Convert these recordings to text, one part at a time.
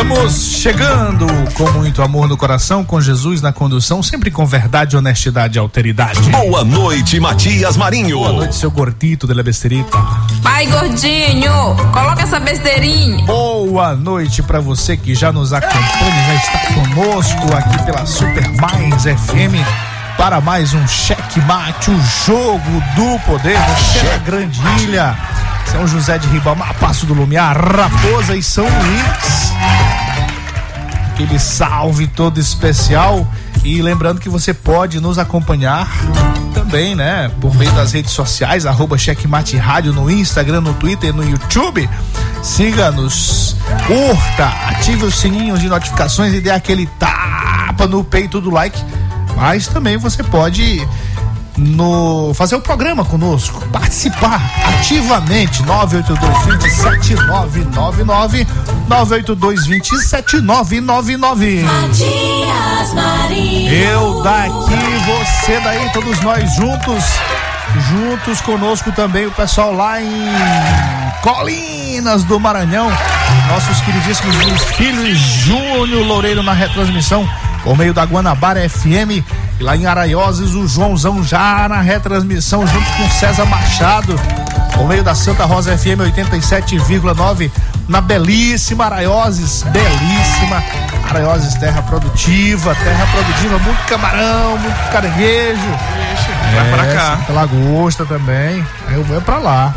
Estamos chegando com muito amor no coração, com Jesus na condução, sempre com verdade, honestidade e alteridade. Boa noite, Matias Marinho. Boa noite, seu gordito de la besterita. Pai gordinho, coloca essa besteirinha. Boa noite para você que já nos acompanha, já está conosco aqui pela Super Mais FM para mais um cheque mate, o jogo do poder, você na Grande Ilha. São José de Ribamar, Passo do Lumiar, Raposa e São Luís. Aquele salve todo especial. E lembrando que você pode nos acompanhar também, né? Por meio das redes sociais, arroba Checkmate Rádio no Instagram, no Twitter, no YouTube. Siga-nos, curta, ative os sininhos de notificações e dê aquele tapa no peito do like. Mas também você pode no fazer o programa conosco, participar ativamente 982-27999 982-27999 Matias Marinho. Eu daqui, você daí, todos nós juntos, juntos conosco também o pessoal lá em Colinas do Maranhão, nossos queridíssimos Luiz Filho e Júnior Loureiro na retransmissão por meio da Guanabara FM e lá em Araioses o Joãozão já na retransmissão junto com César Machado por meio da Santa Rosa FM 87,9 na belíssima Araioses, belíssima Araioses terra produtiva, terra produtiva, muito camarão, muito caranguejo. Vai pra cá. Lagosta também. Eu vou pra lá.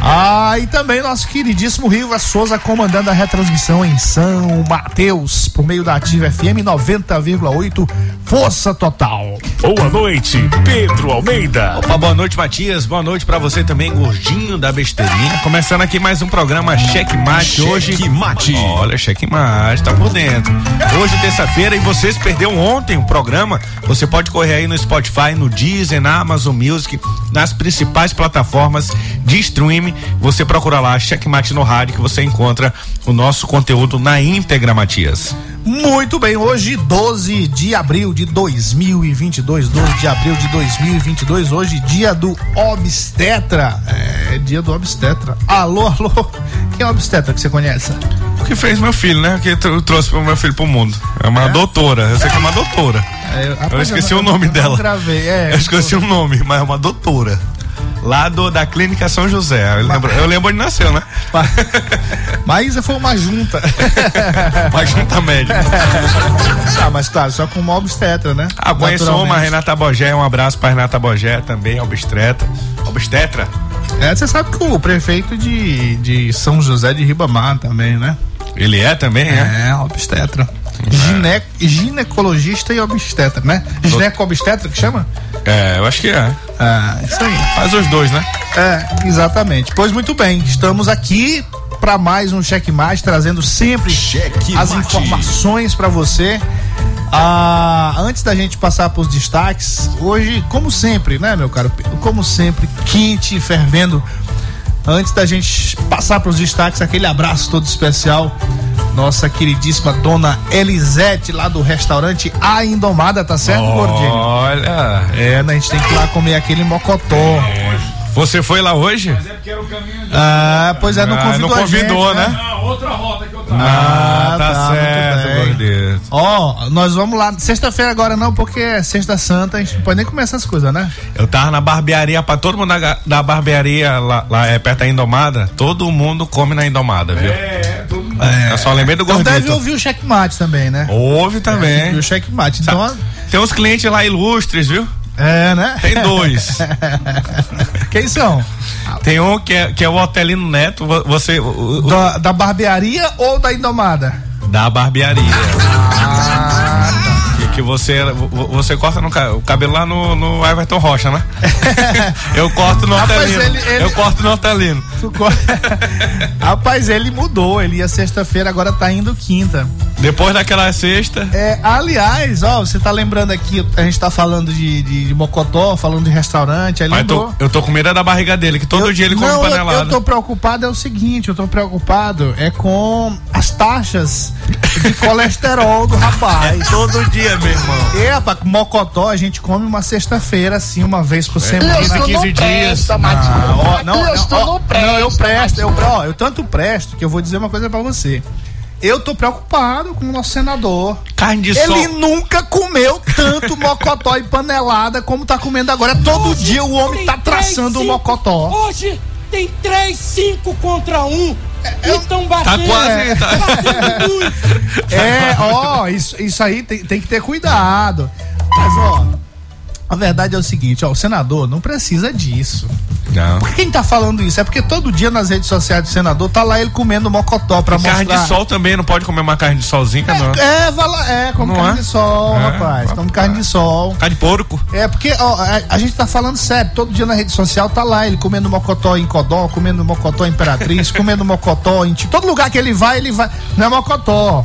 Ah, e também nosso queridíssimo Riva Souza comandando a retransmissão em São Mateus, por meio da Ativa FM 90,8, Força Total. Boa noite, Pedro Almeida. Opa, boa noite, Matias. Boa noite pra você também, gordinho da besteirinha. Começando aqui mais um programa Cheque Mate. Hoje. Cheque Mate. Olha, Cheque Mate, tá por dentro. Hoje, terça-feira, e vocês perderam ontem o programa. Você pode correr aí no Spotify, no Deezer, na Amazon Music, nas principais plataformas de streaming. Você procura lá, Cheque Mate no rádio, que você encontra o nosso conteúdo na íntegra, Matias. Muito bem, hoje 12 de abril de 2022, 12 de abril de 2022, hoje dia do obstetra. É, dia do obstetra. Alô, alô. Quem é o obstetra que você conhece? O que fez meu filho, né? Que tr- trouxe pro meu filho pro mundo. É uma doutora. Eu sei que é uma doutora. É, Eu rapaz, esqueci não- o nome eu dela. gravei, é. Eu esqueci o nome, mas é uma doutora. Lá do, da Clínica São José. Eu lembro, eu lembro onde nasceu, né? Mas foi uma junta. Uma junta médica. ah, mas claro, só com uma obstetra, né? Ah, conheço uma. Renata Bogé. Um abraço pra Renata Bogé também, obstetra. Obstetra? É, você sabe que o prefeito de, de São José de Ribamar também, né? Ele é também, é? É, obstetra. Gine, ginecologista e obstetra, né? Gineco-obstetra que chama? É, eu acho que é. Ah, isso aí. Faz os dois, né? É, exatamente. Pois muito bem, estamos aqui para mais um Cheque Mais, trazendo sempre Cheque as Mate. informações para você. Ah, antes da gente passar para os destaques, hoje, como sempre, né, meu caro Pedro? Como sempre, quente, fervendo. Antes da gente passar para os destaques, aquele abraço todo especial. Nossa queridíssima dona Elisete, lá do restaurante A Indomada, tá certo, gordinho? Olha. É, né, a gente tem que ir lá comer aquele mocotó. Você foi lá hoje? Ah, pois é, não Ah, convidou, não a convidou, gente, né? Ah, tá, tá, muito certo, bem. gordito. Ó, nós vamos lá, sexta-feira agora não, porque é sexta santa, a gente não pode nem comer essas coisas, né? Eu tava na barbearia, pra todo mundo da, da barbearia lá, lá é perto da Indomada, todo mundo come na Indomada, viu? É, Eu só lembrei do Então gordito. deve ouvir o checkmate também, né? Ouve também. Ouvir o checkmate. Então, Tem uns clientes lá ilustres, viu? é, né? Tem dois. Quem são? Tem um que é, que é o Otelino Neto, vo- você. o- o- Da, da barbearia ou da Indomada? da barbearia. Ah, Que, você, você corta no, o cabelo lá no, no Everton Rocha, né? eu corto no hortelino. Ele, ele... Eu corto no hortelino. Rapaz, ele mudou. Ele ia sexta-feira, agora tá indo quinta. Depois daquela sexta. É, aliás, ó, você tá lembrando aqui, a gente tá falando de, de, de Mocotó, falando de restaurante, aí eu tô, eu tô com medo da barriga dele, que todo eu, dia ele come não, panelada. Eu, eu tô preocupado é o seguinte, eu tô preocupado é com as taxas de colesterol do rapaz. É todo dia, meu irmão. É, rapaz, com Mocotó a gente come uma sexta-feira, assim, uma vez por semana. 15, 15 dias. Ah, ó, não, não, ó, não, eu presto, eu, ó, eu tanto presto que eu vou dizer uma coisa pra você. Eu tô preocupado com o nosso senador. Carne de Ele sol. nunca comeu tanto mocotó e panelada como tá comendo agora. Todo hoje dia o homem tá traçando o mocotó. Hoje tem três, cinco contra um. É, então batendo. Tá quase. É, tá. é ó, isso, isso aí tem, tem que ter cuidado. Mas, ó, a verdade é o seguinte, ó, o senador não precisa disso. Não. Por que quem tá falando isso? É porque todo dia nas redes sociais do senador tá lá ele comendo mocotó pra mostrar. Carne de sol também, não pode comer uma carne de solzinha, é, não. É, vala, é, come não carne é? de sol, é, rapaz. Come carne de sol. Carne de porco. É, porque ó, a, a, gente tá falando sério, todo dia na rede social tá lá ele comendo mocotó em Codó, comendo mocotó em Imperatriz, comendo mocotó em. Todo lugar que ele vai, ele vai. Não é mocotó.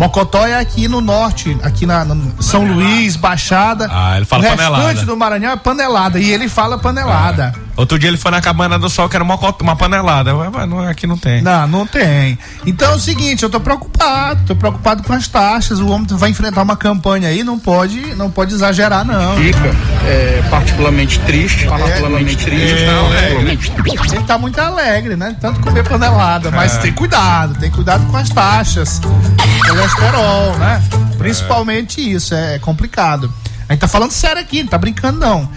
Mocotó é aqui no norte, aqui na, São Luís, Baixada. Ah, ele fala o panelada. O restante do Maranhão é panelada e ele fala panelada. É. Outro dia ele foi na cabana do sol que era uma, uma panelada. Mas aqui não tem. Não, não tem. Então é o seguinte, eu tô preocupado, tô preocupado com as taxas. O homem vai enfrentar uma campanha aí, não pode, não pode exagerar, não. Fica é, particularmente triste, particularmente é, triste. É, é, ele tá muito alegre, né? Tanto comer panelada, mas é. tem cuidado, tem cuidado com as taxas. Colesterol, né? Principalmente isso, é complicado. A gente tá falando sério aqui, não tá brincando não.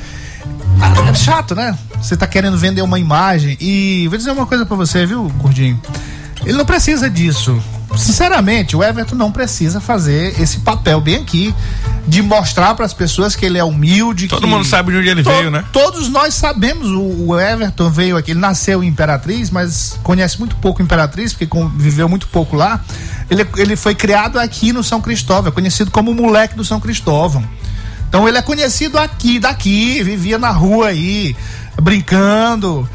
Ah, é chato, né? Você tá querendo vender uma imagem e vou dizer uma coisa para você, viu, Gordinho? Ele não precisa disso. Sinceramente, o Everton não precisa fazer esse papel bem aqui de mostrar para as pessoas que ele é humilde. Todo que... mundo sabe de onde ele to veio, né? Todos nós sabemos. O, o, Everton veio aqui, ele nasceu em Imperatriz, mas conhece muito pouco Imperatriz, porque viveu muito pouco lá. Ele, ele foi criado aqui no São Cristóvão, é conhecido como o moleque do São Cristóvão. Então ele é conhecido aqui, daqui, vivia na rua aí, brincando,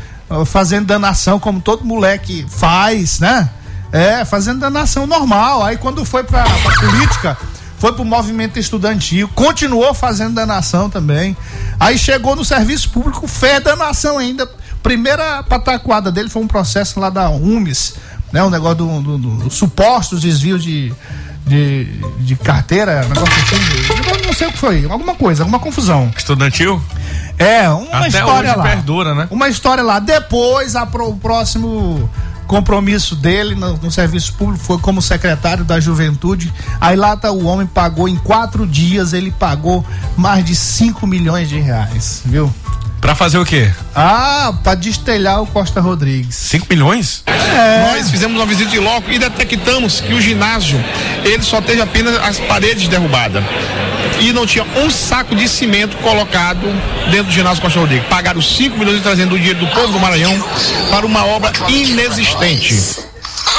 fazendo danação como todo moleque faz, né? É, fazendo danação normal. Aí quando foi pra, pra política, foi pro movimento estudantil, continuou fazendo danação também. Aí chegou no serviço público, fez danação ainda. Primeira pataquada dele foi um processo lá da UMES, né? Um negócio do, do, do, do supostos desvios de de, de carteira, negócio assim. não sei o que foi, alguma coisa, alguma confusão. Estudantil? É, uma Até história lá. perdura, né? Uma história lá. Depois, a, o próximo compromisso dele no, no, serviço público foi como secretário da juventude. Aí lá tá o homem pagou em quatro dias, ele pagou mais de 5 milhões de reais, viu? Pra fazer o quê? Ah, pra destelhar o Costa Rodrigues. 5 milhões? É. Nós fizemos uma visita de loco e detectamos que o ginásio, ele só teve apenas as paredes derrubadas. E não tinha um saco de cimento colocado dentro do ginásio Costa Rodrigues. Pagaram 5 milhões trazendo o dinheiro do povo do Maranhão para uma obra inexistente.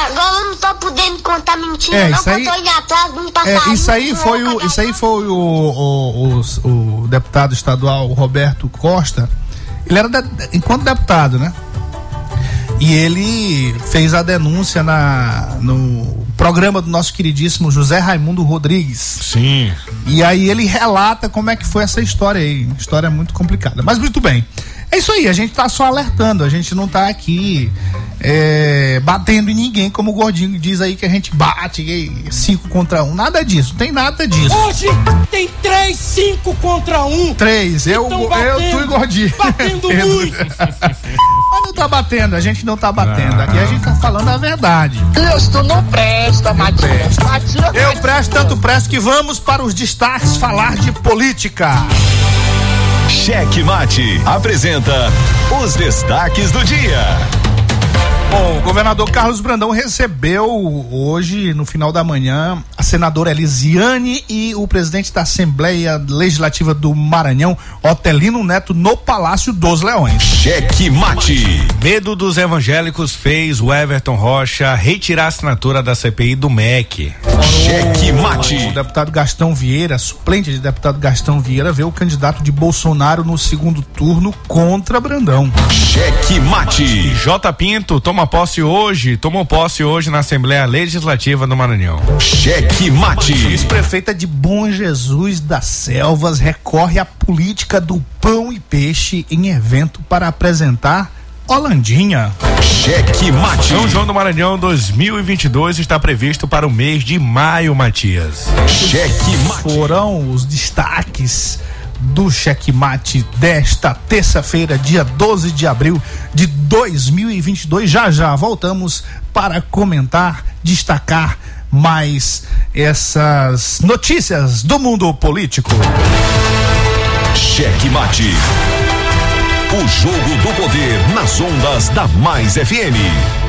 Agora eu não tô podendo contar mentira, é, não, isso aí, eu tô indo atrás de um passarinho. É, isso aí foi o, isso aí foi o, o, o, o deputado estadual Roberto Costa. Ele era de, enquanto deputado, né? E ele fez a denúncia na, no programa do nosso queridíssimo José Raimundo Rodrigues. Sim. E aí ele relata como é que foi essa história aí. História muito complicada. Mas muito bem. É isso aí, a gente tá só alertando, a gente não tá aqui é, batendo em ninguém, como o Gordinho diz aí que a gente bate cinco contra um. Nada disso, tem nada disso. Hoje tem três, cinco contra um. Três, eu, batendo, eu, tu e Gordinho. Batendo muito. Não tá batendo, a gente não tá batendo. Aqui a gente tá falando a verdade. Deus, tu não presta, Matias. Eu presto, tanto presto que vamos para os destaques falar de política. Cheque Mate apresenta os destaques do dia. Bom, governador Carlos Brandão recebeu hoje, no final da manhã, a senadora Elisiane e o presidente da Assembleia Legislativa do Maranhão, Otelino Neto, no Palácio dos Leões. Cheque mate. Medo dos evangélicos fez o Everton Rocha retirar a assinatura da CPI do MEC. Cheque mate. O deputado Gastão Vieira, suplente de deputado Gastão Vieira, vê o candidato de Bolsonaro no segundo turno contra Brandão. Cheque mate. J. Pinto toma posse hoje, tomou posse hoje na Assembleia Legislativa do Maranhão. Cheque mate. Ex-prefeita de Bom Jesus das Selvas recorre à política do pão e peixe em evento para apresentar Holandinha. Cheque mate. São João do Maranhão 2022 está previsto para o mês de maio, Matias. Cheque mate. Foram os destaques do checkmate desta terça-feira, dia 12 de abril de 2022. Já já voltamos para comentar, destacar mais essas notícias do mundo político. Cheque mate. O jogo do poder nas ondas da Mais FM.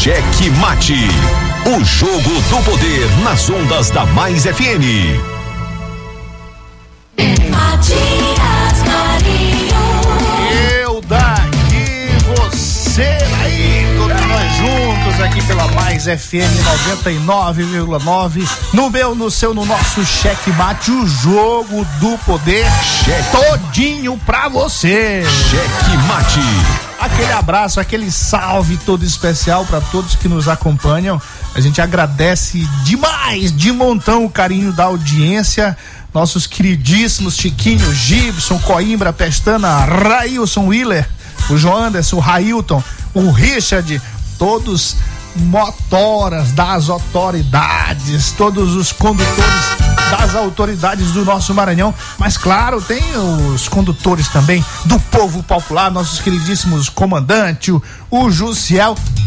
Cheque Mate. O jogo do poder nas ondas da Mais FM. Matias Marinho. Eu daqui, você aí, todos nós juntos aqui pela Mais FM 99,9. No meu, no seu, no nosso cheque mate, o jogo do poder Cheque. todinho pra você. Cheque Mate. Aquele abraço, aquele salve todo especial para todos que nos acompanham. A gente agradece demais, de montão, o carinho da audiência. Nossos queridíssimos Chiquinho, Gibson, Coimbra, Pestana, Railson Willer, o João Anderson, o Railton, o Richard, todos motoras das autoridades, todos os condutores das autoridades do nosso Maranhão, mas claro, tem os condutores também do povo popular, nossos queridíssimos comandante, o, o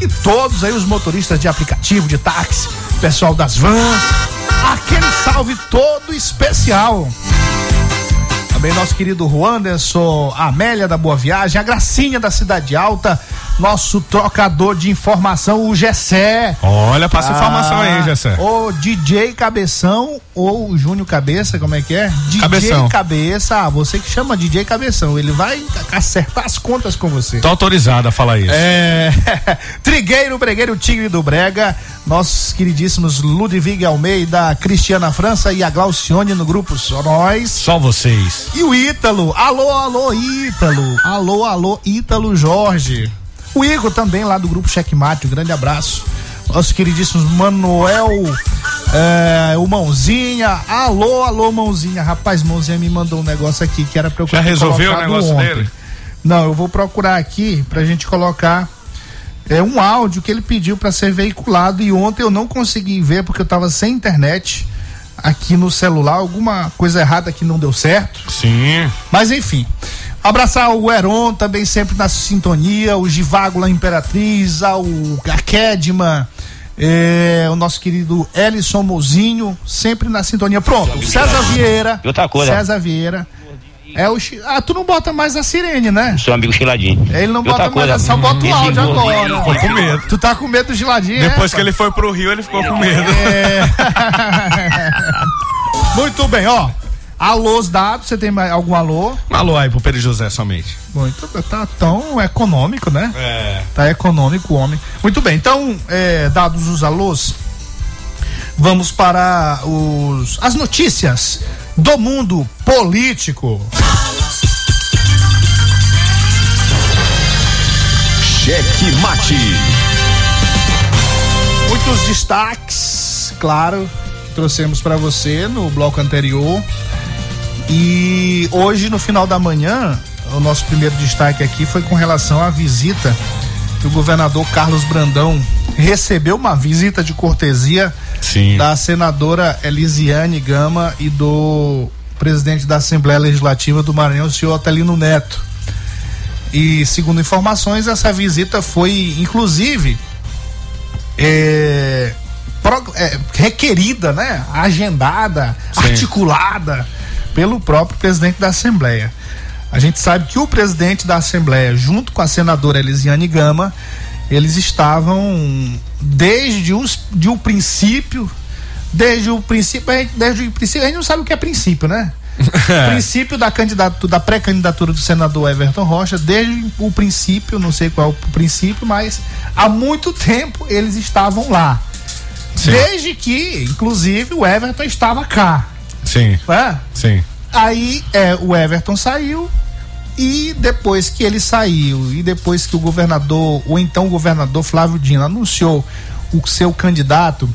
e todos aí os motoristas de aplicativo, de táxi, pessoal das vans, aquele salve todo especial. Também nosso querido Juanderson, Amélia da Boa Viagem, a Gracinha da Cidade Alta, nosso trocador de informação, o Gessé. Olha, passa informação aí, Gessé. O DJ Cabeção ou o Júnior Cabeça, como é que é? DJ Cabeção. Cabeça, ah, você que chama DJ Cabeção, ele vai acertar as contas com você. Tô autorizado a falar isso. É, Trigueiro, Bregueiro, Tigre do Brega, nossos queridíssimos Ludwig Almeida, Cristiana França e a Glaucione no grupo Só Nós. Só vocês. E o Ítalo, alô, alô, Ítalo, alô, alô, Ítalo Jorge. O Igor também lá do grupo Checkmate, um grande abraço. Nossos queridíssimos Manuel, é, o Mãozinha, alô, alô, Mãozinha. Rapaz, Mãozinha me mandou um negócio aqui que era pra eu Já resolveu o negócio ontem. dele? Não, eu vou procurar aqui pra gente colocar é um áudio que ele pediu pra ser veiculado e ontem eu não consegui ver porque eu tava sem internet aqui no celular, alguma coisa errada que não deu certo. Sim. Mas enfim. Abraçar o Heron também sempre na sintonia, o Givágula Imperatriz, ao, a Kedma, é, o nosso querido Ellison Mozinho, sempre na sintonia. Pronto, César Vieira. E outra coisa. César Vieira. É o Ah, tu não bota mais a sirene, né? Seu amigo Chiladinho. Ele não E outra bota mais, coisa, só bota o áudio agora. Ficou com medo. Tu tá com medo do geladinho, Depois é, que ele foi pro Rio, ele ficou com medo. É. Muito bem, ó. Alôs dados, você tem mais algum alô? Um alô aí pro Pedro José somente. Muito, tá tão econômico, né? É. Tá econômico o homem. Muito bem, então, é, dados os alôs, vamos para os, as notícias do mundo político. Cheque Mate. Muitos destaques, claro, que trouxemos para você no bloco anterior. E hoje, no final da manhã, o nosso primeiro destaque aqui foi com relação à visita que o governador Carlos Brandão recebeu uma visita de cortesia Sim. da senadora Elisiane Gama e do presidente da Assembleia Legislativa do Maranhão, o senhor Otelino Neto. E segundo informações, essa visita foi, inclusive, é, pro- é, requerida, né? Agendada, Sim. articulada pelo próprio presidente da Assembleia. A gente sabe que o presidente da Assembleia, junto com a senadora Elisiane Gama, eles estavam desde os, de um princípio, desde o princípio, gente- desde o princípio, a gente não sabe o que é princípio, né? princípio da candidatura, da pré-candidatura do senador Everton Rocha, desde o princípio, não sei qual é o princípio, mas há muito tempo eles estavam lá. Desde que, inclusive, o Everton estava cá. Sim, né? sim. Aí é, o Everton saiu e depois que ele saiu e depois que o governador, ou então o governador Flávio Dino anunciou o seu candidato,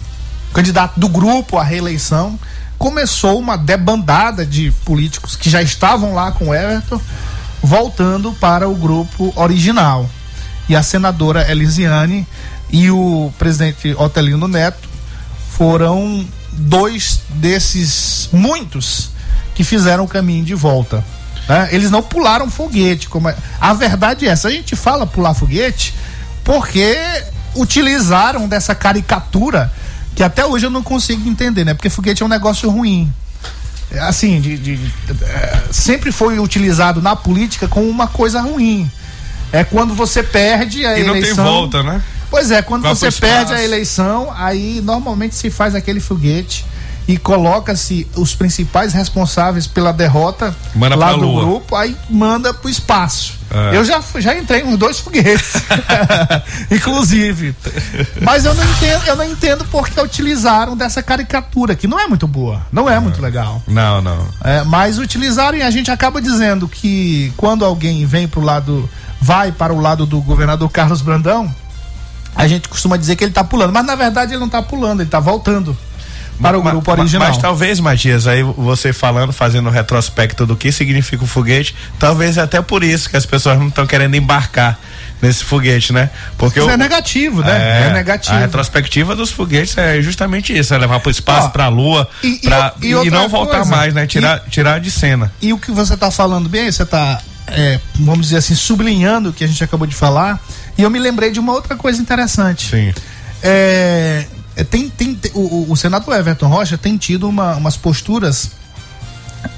candidato do grupo à reeleição, começou uma debandada de políticos que já estavam lá com o Everton, voltando para o grupo original. E a senadora Elisiane e o presidente Otelino Neto foram dois desses muitos que fizeram o caminho de volta. Né? Eles não pularam foguete. Como é- A verdade é essa. A gente fala pular foguete porque utilizaram dessa caricatura que até hoje eu não consigo entender, né? Porque foguete é um negócio ruim. É, Assim, de, de- de- é, sempre foi utilizado na política como uma coisa ruim. É quando você perde a E não eleição. tem volta, né? Pois é, quando Vai você perde a eleição, aí normalmente se faz aquele foguete e coloca-se os principais responsáveis pela derrota Manda lá do lua. grupo, aí manda pro espaço. É. Eu já, já entrei nos dois foguetes, inclusive. Mas eu não entendo, eu não entendo porque utilizaram dessa caricatura, que não é muito boa, não é, muito legal. Não, não. É, mas utilizaram e a gente acaba dizendo que quando alguém vem pro lado, vai para o lado do governador Carlos Brandão, a gente costuma dizer que ele tá pulando, mas na verdade ele não tá pulando, ele tá voltando para o Ma- grupo ma- original. Mas talvez, Matias, aí você falando, fazendo um retrospecto do que significa o foguete, talvez até por isso que as pessoas não estão querendo embarcar nesse foguete, né? Porque Isso o- é negativo, né? É, negativo. A retrospectiva dos foguetes é justamente isso, é levar para o espaço, para a lua, e- e pra- e e, outra não voltar coisa, mais, né? Tirar, tirar de cena. E o que você está falando bem, você está, vamos dizer assim, sublinhando o que a gente acabou de falar. E eu me lembrei de uma outra coisa interessante. Sim. É, é, tem, tem, te- o, o- senador Everton Rocha tem tido uma- umas posturas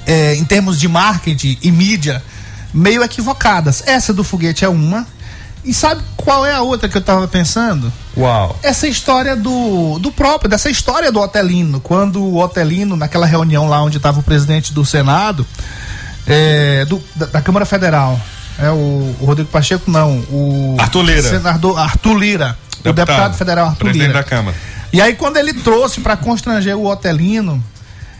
é, em termos de marketing e mídia meio equivocadas. Essa do foguete é uma. E sabe qual é a outra que eu tava pensando? Uau. Essa história do, do próprio, dessa história do Otelino, quando o Otelino, naquela reunião lá onde estava o presidente do Senado, é, do- da, da Câmara Federal, é o, o Rodrigo Pacheco, não, o Arthur Lira. senador Arthur Lira, o deputado federal Arthur presidente Lira. da Câmara. E aí, quando ele trouxe para constranger o Otelino,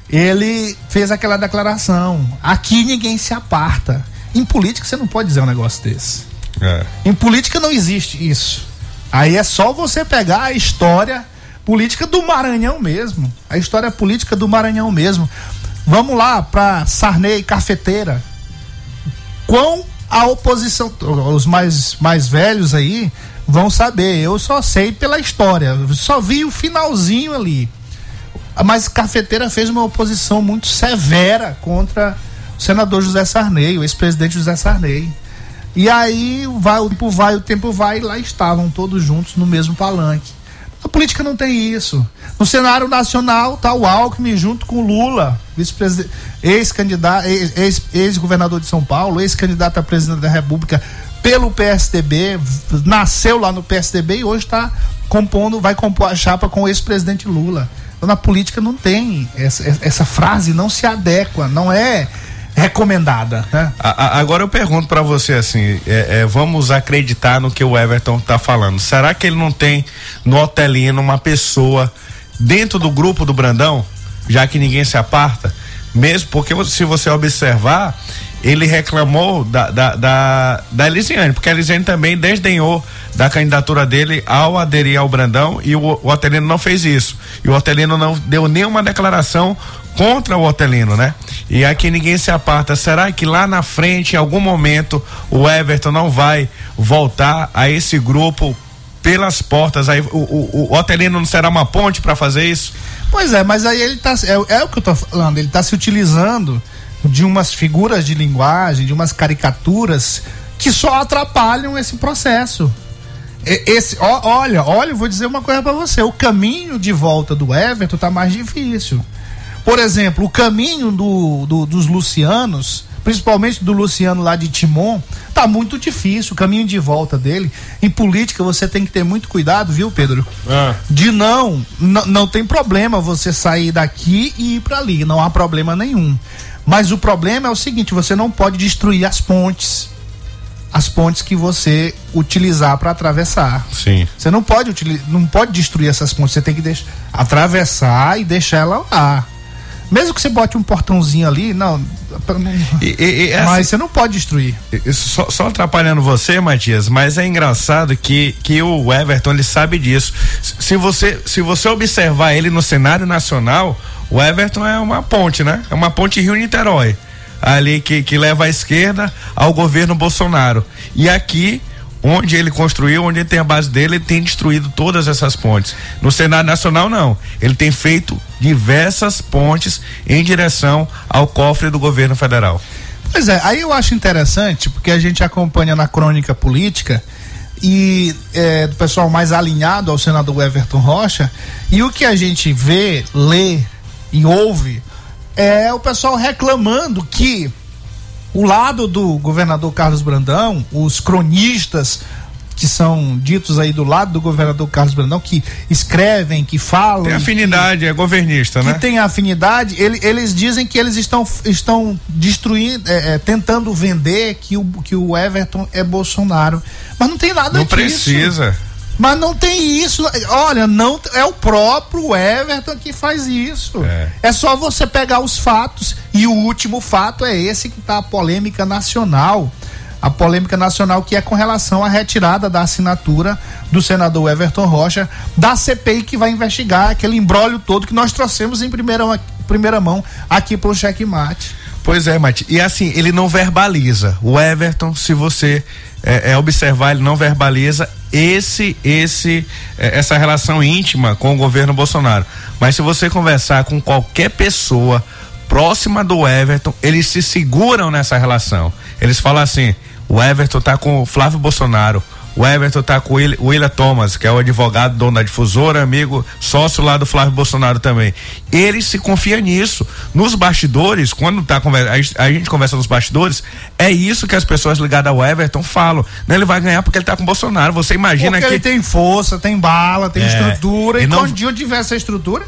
ele fez aquela declaração: aqui ninguém se aparta. Em política, você não pode dizer um negócio desse. É. Em política não existe isso. Aí é só você pegar a história política do Maranhão mesmo. A história política do Maranhão mesmo. Vamos lá para Sarney Cafeteira. Quão a oposição, os mais, mais velhos aí vão saber. Eu só sei pela história. Só vi o finalzinho ali. Mas Cafeteira fez uma oposição muito severa contra o senador José Sarney, o ex-presidente José Sarney. E aí vai, o tempo vai, o tempo vai, e lá estavam todos juntos no mesmo palanque. política não tem isso. No cenário nacional tá o Alckmin junto com o Lula, ex-candidato, ex- ex- ex-governador de São Paulo, ex-candidato a presidente da República pelo PSDB, nasceu lá no PSDB e hoje está compondo, vai compor a chapa com o ex-presidente Lula. Então na política não tem essa, essa frase não se adequa, não é recomendada, né? A- a- agora eu pergunto pra você assim, é, é, vamos acreditar no que o Everton tá falando. Será que ele não tem no Otelino uma pessoa dentro do grupo do Brandão, já que ninguém se aparta? Mesmo porque se você observar, ele reclamou da, da, da, da Elisiane, porque a Elisiane também desdenhou da candidatura dele ao aderir ao Brandão e o, o Otelino não fez isso. E o Otelino não deu nenhuma declaração contra o Otelino, né? E aqui ninguém se aparta. Será que lá na frente, em algum momento, o Everton não vai voltar a esse grupo pelas portas? Aí o, o, o Otelino não será uma ponte para fazer isso? Pois é, mas aí ele tá. É, é o que eu tô falando, ele tá se utilizando de umas figuras de linguagem, de umas caricaturas que só atrapalham esse processo. Esse, ó, olha, olha, eu vou dizer uma coisa pra você. O caminho de volta do Everton tá mais difícil. Por exemplo, o caminho do, do- dos Lucianos, principalmente do Luciano lá de Timon, tá muito difícil. O caminho de volta dele. Em política você tem que ter muito cuidado, viu, Pedro? De não, não, não tem problema você sair daqui e ir para ali, não há problema nenhum. Mas o problema é o seguinte, você não pode destruir as pontes. As pontes que você utilizar para atravessar. Sim. Você não pode utilizar, não pode destruir essas pontes, você tem que deixar, atravessar e deixar ela lá. Mesmo que você bote um portãozinho ali, não, E, e- essa- mas você não pode destruir. Isso Só, só atrapalhando você, Matias, mas é engraçado que, que o Everton ele sabe disso. Se- Se você, se você observar ele no cenário nacional, o Everton é uma ponte, né? É uma ponte Rio-Niterói. Ali que, que leva à esquerda ao governo Bolsonaro. E aqui, onde ele construiu, onde ele tem a base dele, ele tem destruído todas essas pontes. No cenário nacional, não. Ele tem feito diversas pontes em direção ao cofre do governo federal. Pois é, aí eu acho interessante, porque a gente acompanha na crônica política e é, do pessoal mais alinhado ao senador Everton Rocha, e o que a gente vê, lê e ouve é o pessoal reclamando que o lado do governador Carlos Brandão, os cronistas que são ditos aí do lado do governador Carlos Brandão, que escrevem, que falam. Tem que- afinidade, é governista, que né? tem afinidade, ele- eles dizem que eles estão, estão destruindo, é, é, tentando vender que o, que o Everton é Bolsonaro. Mas não tem nada Não disso. precisa. Mas não tem isso. Olha, não é o próprio Everton que faz isso. É. É. só você pegar os fatos. E o último fato é esse que está a polêmica nacional. A polêmica nacional que é com relação à retirada da assinatura do senador Everton Rocha da CPI que vai investigar aquele embrólio todo que nós trouxemos em primeira, primeira mão aqui para o checkmate. Pois é, Mati. E assim, ele não verbaliza. O Everton, se você é, é, observar, ele não verbaliza esse, esse, é, essa relação íntima com o governo Bolsonaro. Mas se você conversar com qualquer pessoa próxima do Everton, eles se seguram nessa relação. Eles falam assim: o Everton tá com o Flávio Bolsonaro. O Everton tá com o Will- o William Thomas, que é o advogado, dono da difusora, amigo, sócio lá do Flávio Bolsonaro também. Ele se confia nisso. Nos bastidores, quando tá conversa, a gente- conversa nos bastidores, é isso que as pessoas ligadas ao Everton falam. Né? Ele vai ganhar porque ele tá com o Bolsonaro. Você imagina Porque que. ele tem força, tem bala, tem É, estrutura. e E não- quando tiver essa estrutura,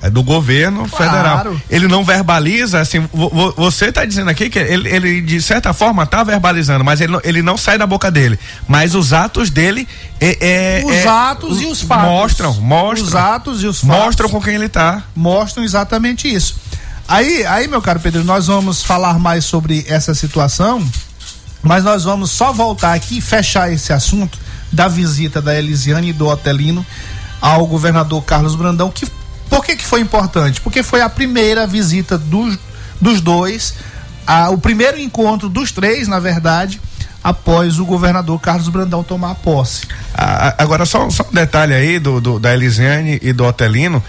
É do governo Claro. federal. Ele não verbaliza, assim, vo- vo- você está dizendo aqui que ele, ele, de certa forma tá verbalizando, mas ele não, ele não sai da boca dele. Mas os atos dele é, é- os é- atos e os fatos. Mostram, mostram. Os atos e os fatos. Mostram com quem ele tá. mostram exatamente isso. Aí, aí, meu caro Pedro, nós vamos falar mais sobre essa situação, mas nós vamos só voltar aqui e fechar esse assunto da visita da Elisiane e do Otelino ao governador Carlos Brandão, que por que, que foi importante? Porque foi a primeira visita dos, dos dois, a, o primeiro encontro dos três, na verdade, após o governador Carlos Brandão tomar posse. Agora, só, só um detalhe aí do, do- da Elisiane e do Otelino.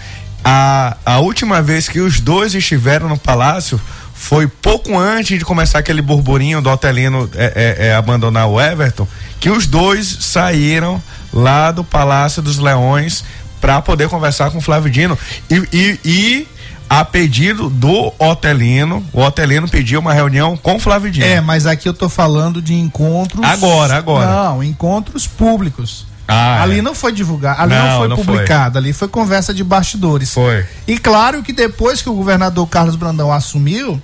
A, a última vez que os dois estiveram no palácio foi pouco antes de começar aquele burburinho do Otelino é, é, é, abandonar o Everton, que os dois saíram lá do Palácio dos Leões para poder conversar com o Flávio Dino e, e, e a pedido do Otelino, o Otelino pediu uma reunião com o Flávio Dino. É, mas aqui eu tô falando de encontros. Agora, agora. Não, encontros públicos. Ah, ali é. não foi divulgado, ali não, Não, foi não foi. publicado, ali foi conversa de bastidores. Foi. E claro que depois que o governador Carlos Brandão assumiu,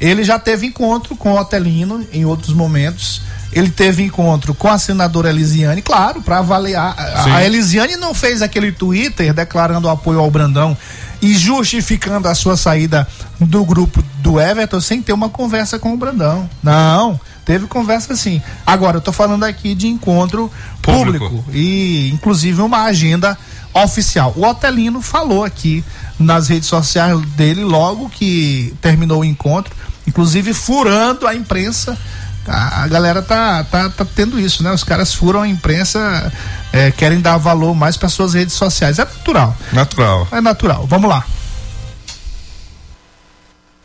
ele já teve encontro com o Otelino em outros momentos. Ele teve encontro com a senadora Elisiane, claro, para avaliar. A- Sim. A Elisiane não fez aquele Twitter declarando apoio ao Brandão e justificando a sua saída do grupo do Everton sem ter uma conversa com o Brandão. Não, teve conversa sim. Agora, eu tô falando aqui de encontro Público. público e inclusive uma agenda oficial. O Otelino falou aqui nas redes sociais dele logo que terminou o encontro, inclusive furando a imprensa. A, a galera tá, tá, tá tendo isso, né? Os caras furam a imprensa, eh, querem dar valor mais para suas redes sociais. É natural. Natural. É natural. Vamos lá.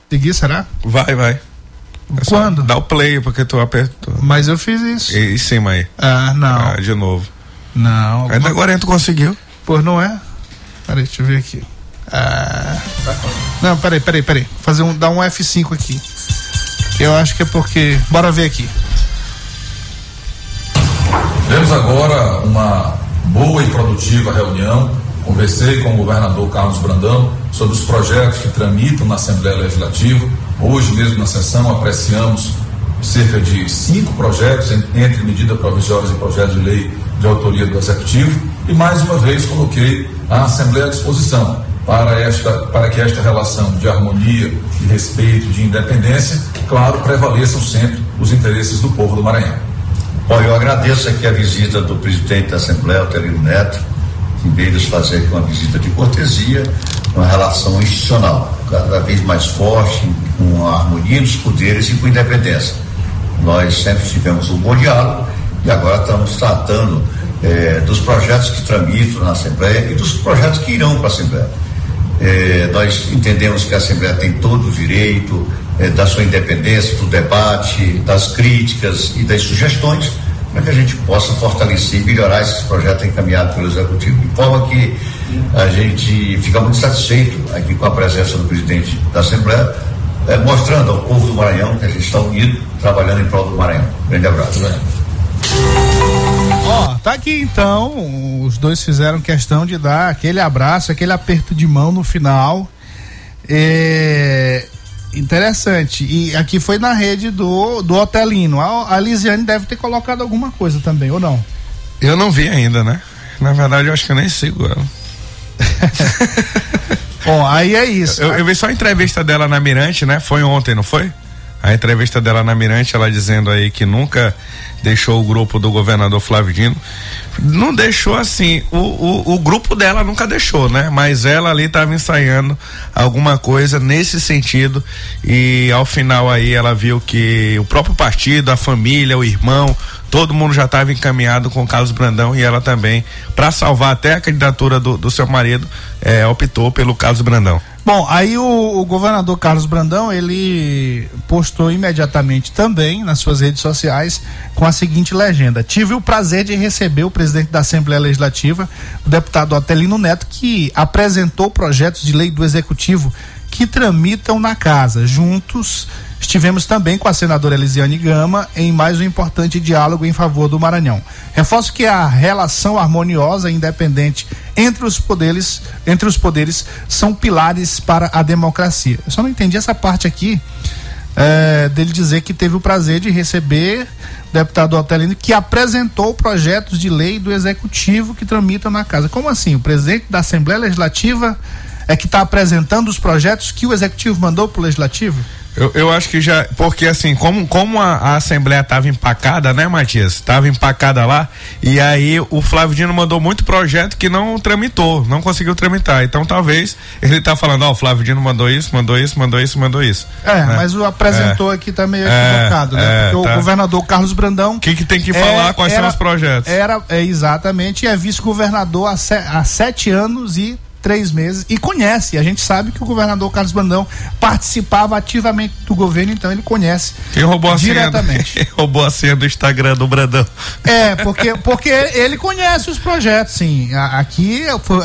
Seguir, será? Vai, vai. É Quando? Dá o play, porque tu apertou. Mas eu fiz isso. E em cima aí. Ah, não. Ah, de novo. Não. Ainda agora tu conseguiu. Pois não é? Peraí, deixa eu ver aqui. Ah, não, peraí, peraí, peraí. Fazer um, dar um F5 aqui. Eu acho que é porque. Bora ver aqui. Tivemos agora uma boa e produtiva reunião. Conversei com o governador Carlos Brandão sobre os projetos que tramitam na Assembleia Legislativa. Hoje mesmo na sessão apreciamos cerca de cinco projetos, en- entre medidas provisórias e projetos de lei de autoria do Executivo. E mais uma vez coloquei a Assembleia à disposição para, esta, para que esta relação de harmonia, de respeito, de independência, claro, prevaleçam sempre os interesses do povo do Maranhão. Bom, eu agradeço aqui a visita do presidente da Assembleia, Otelino Neto, que veio nos fazer aqui uma visita de cortesia, uma relação institucional, cada vez mais forte, com a harmonia dos poderes e com independência. Nós sempre tivemos um bom diálogo e agora estamos tratando eh, dos projetos que tramitam na Assembleia e dos projetos que irão para a Assembleia. Eh, nós entendemos que a Assembleia tem todo o direito eh, da sua independência, do debate, das críticas e das sugestões, para que a gente possa fortalecer e melhorar esses projetos encaminhados pelo Executivo. De forma que a gente fica muito satisfeito aqui com a presença do presidente da Assembleia, eh, mostrando ao povo do Maranhão que a gente está unido, trabalhando em prol do Maranhão. Grande abraço. Ó, tá aqui então. Os dois fizeram questão de dar aquele abraço, aquele aperto de mão no final. É. Interessante. E aqui foi na rede do, do Otelino. A, a Lisiane deve ter colocado alguma coisa também, ou não? Eu não vi ainda, né? Na verdade, eu acho que eu nem sigo ela. Bom, aí é isso. Eu, eu vi só a entrevista dela na Mirante, né? Foi ontem, não foi? A entrevista dela na Mirante, ela dizendo aí que nunca deixou o grupo do governador Flávio Dino. Não deixou assim, o, o, o grupo dela nunca deixou, né? Mas ela ali estava ensaiando alguma coisa nesse sentido e ao final aí ela viu que o próprio partido, a família, o irmão, todo mundo já estava encaminhado com Carlos Brandão e ela também, para salvar até a candidatura do, do seu marido, eh, optou pelo Carlos Brandão. Bom, aí o, o governador Carlos Brandão, ele postou imediatamente também nas suas redes sociais com a seguinte legenda: Tive o prazer de receber o presidente da Assembleia Legislativa, o deputado Otelino Neto, que apresentou projetos de lei do Executivo que tramitam na casa. Juntos estivemos também com a senadora Elisiane Gama em mais um importante diálogo em favor do Maranhão. Reforço que a relação harmoniosa e independente entre os poderes, entre os poderes são pilares para a democracia. Eu só não entendi essa parte aqui eh, dele dizer que teve o prazer de receber o deputado Otelino que apresentou projetos de lei do executivo que tramitam na casa. Como assim? O presidente da Assembleia Legislativa é que está apresentando os projetos que o executivo mandou para o legislativo? Eu, eu acho que já, porque assim, como, como a, a Assembleia estava empacada, né, Matias? Estava empacada lá, e aí o Flávio Dino mandou muito projeto que não tramitou, não conseguiu tramitar. Então talvez ele tá falando, ó, o Flávio Dino mandou isso, mandou isso, mandou isso, mandou isso. É, né? mas o apresentou aqui tá meio É, equivocado, né? é, Porque tá. o governador Carlos Brandão. O que, que tem que falar, quais são os projetos? Era, é, exatamente, é vice-governador há, se- há sete anos e três meses e conhece. A gente sabe que o governador Carlos Brandão participava ativamente do governo, então ele conhece Quem roubou a diretamente. senha? Roubou a senha do Instagram do Brandão? É, porque, porque ele conhece os projetos, sim. Aqui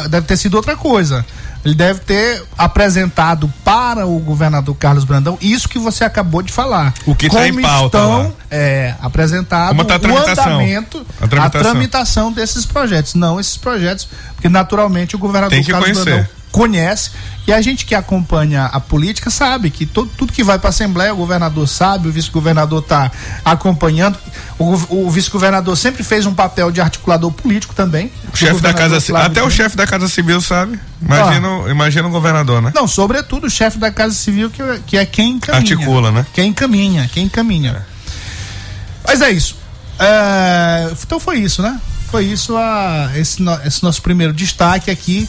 deve ter sido outra coisa. Ele deve ter apresentado para o governador Carlos Brandão isso que você acabou de falar. O que tá Como em pauta estão, lá. é, apresentado Como tá a o tramitação? andamento, A tramitação. tramitação desses projetos. Não esses projetos, porque naturalmente o governador Carlos conhecer. Brandão conhece e a gente que acompanha a política sabe que to- tudo que vai para a Assembleia o governador sabe, o vice-governador está acompanhando. O, o vice-governador sempre fez um papel de articulador político também. O chefe da Casa Civil. Até o chefe da Casa Civil sabe. Imagina, imagina o governador, né? Não, sobretudo o chefe da Casa Civil, que, que é quem encaminha. Articula, né? Quem encaminha, quem encaminha. Mas é isso. É, então foi isso, né? Foi isso a, esse, no- esse nosso primeiro destaque aqui.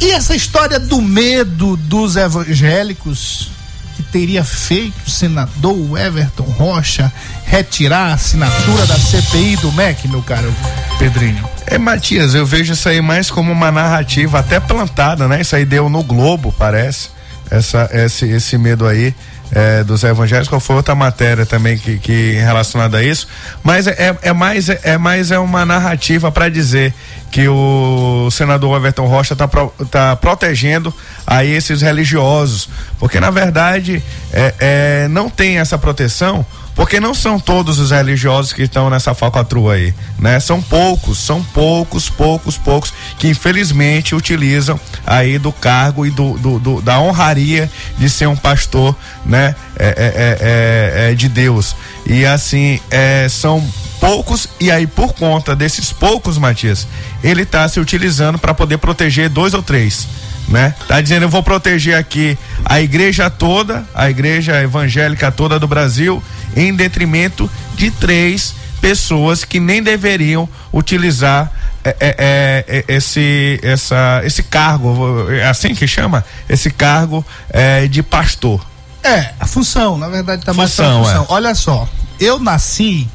E essa história do medo dos evangélicos que teria feito o senador Everton Rocha retirar a assinatura da CPI do MEC, meu caro Pedrinho. É, Matias, eu vejo isso aí mais como uma narrativa até plantada, né? Isso aí deu no Globo, parece. Essa, esse, esse medo aí é, dos evangélicos. Qual foi outra matéria também que, que relacionada a isso? Mas é, é, é mais é, mais é uma narrativa para dizer que o senador Everton Rocha está tá protegendo aí esses religiosos, porque na verdade é, é, não tem essa proteção porque não são todos os religiosos que estão nessa falcatrua aí, né? São poucos, são poucos, poucos, poucos que infelizmente utilizam aí do cargo e do, do- do- da honraria de ser um pastor, né? É, é, é, é, é, de Deus. E assim, é, são poucos e aí por conta desses poucos, Matias, ele está se utilizando para poder proteger dois ou três né? Tá dizendo eu vou proteger aqui a igreja toda, a igreja evangélica toda do Brasil, em detrimento de três pessoas que nem deveriam utilizar é, é, é, é, esse essa esse cargo, é assim que chama, esse cargo é, de pastor. É, a função, na verdade, tá mais Função, pra função. é. Olha só, eu nasci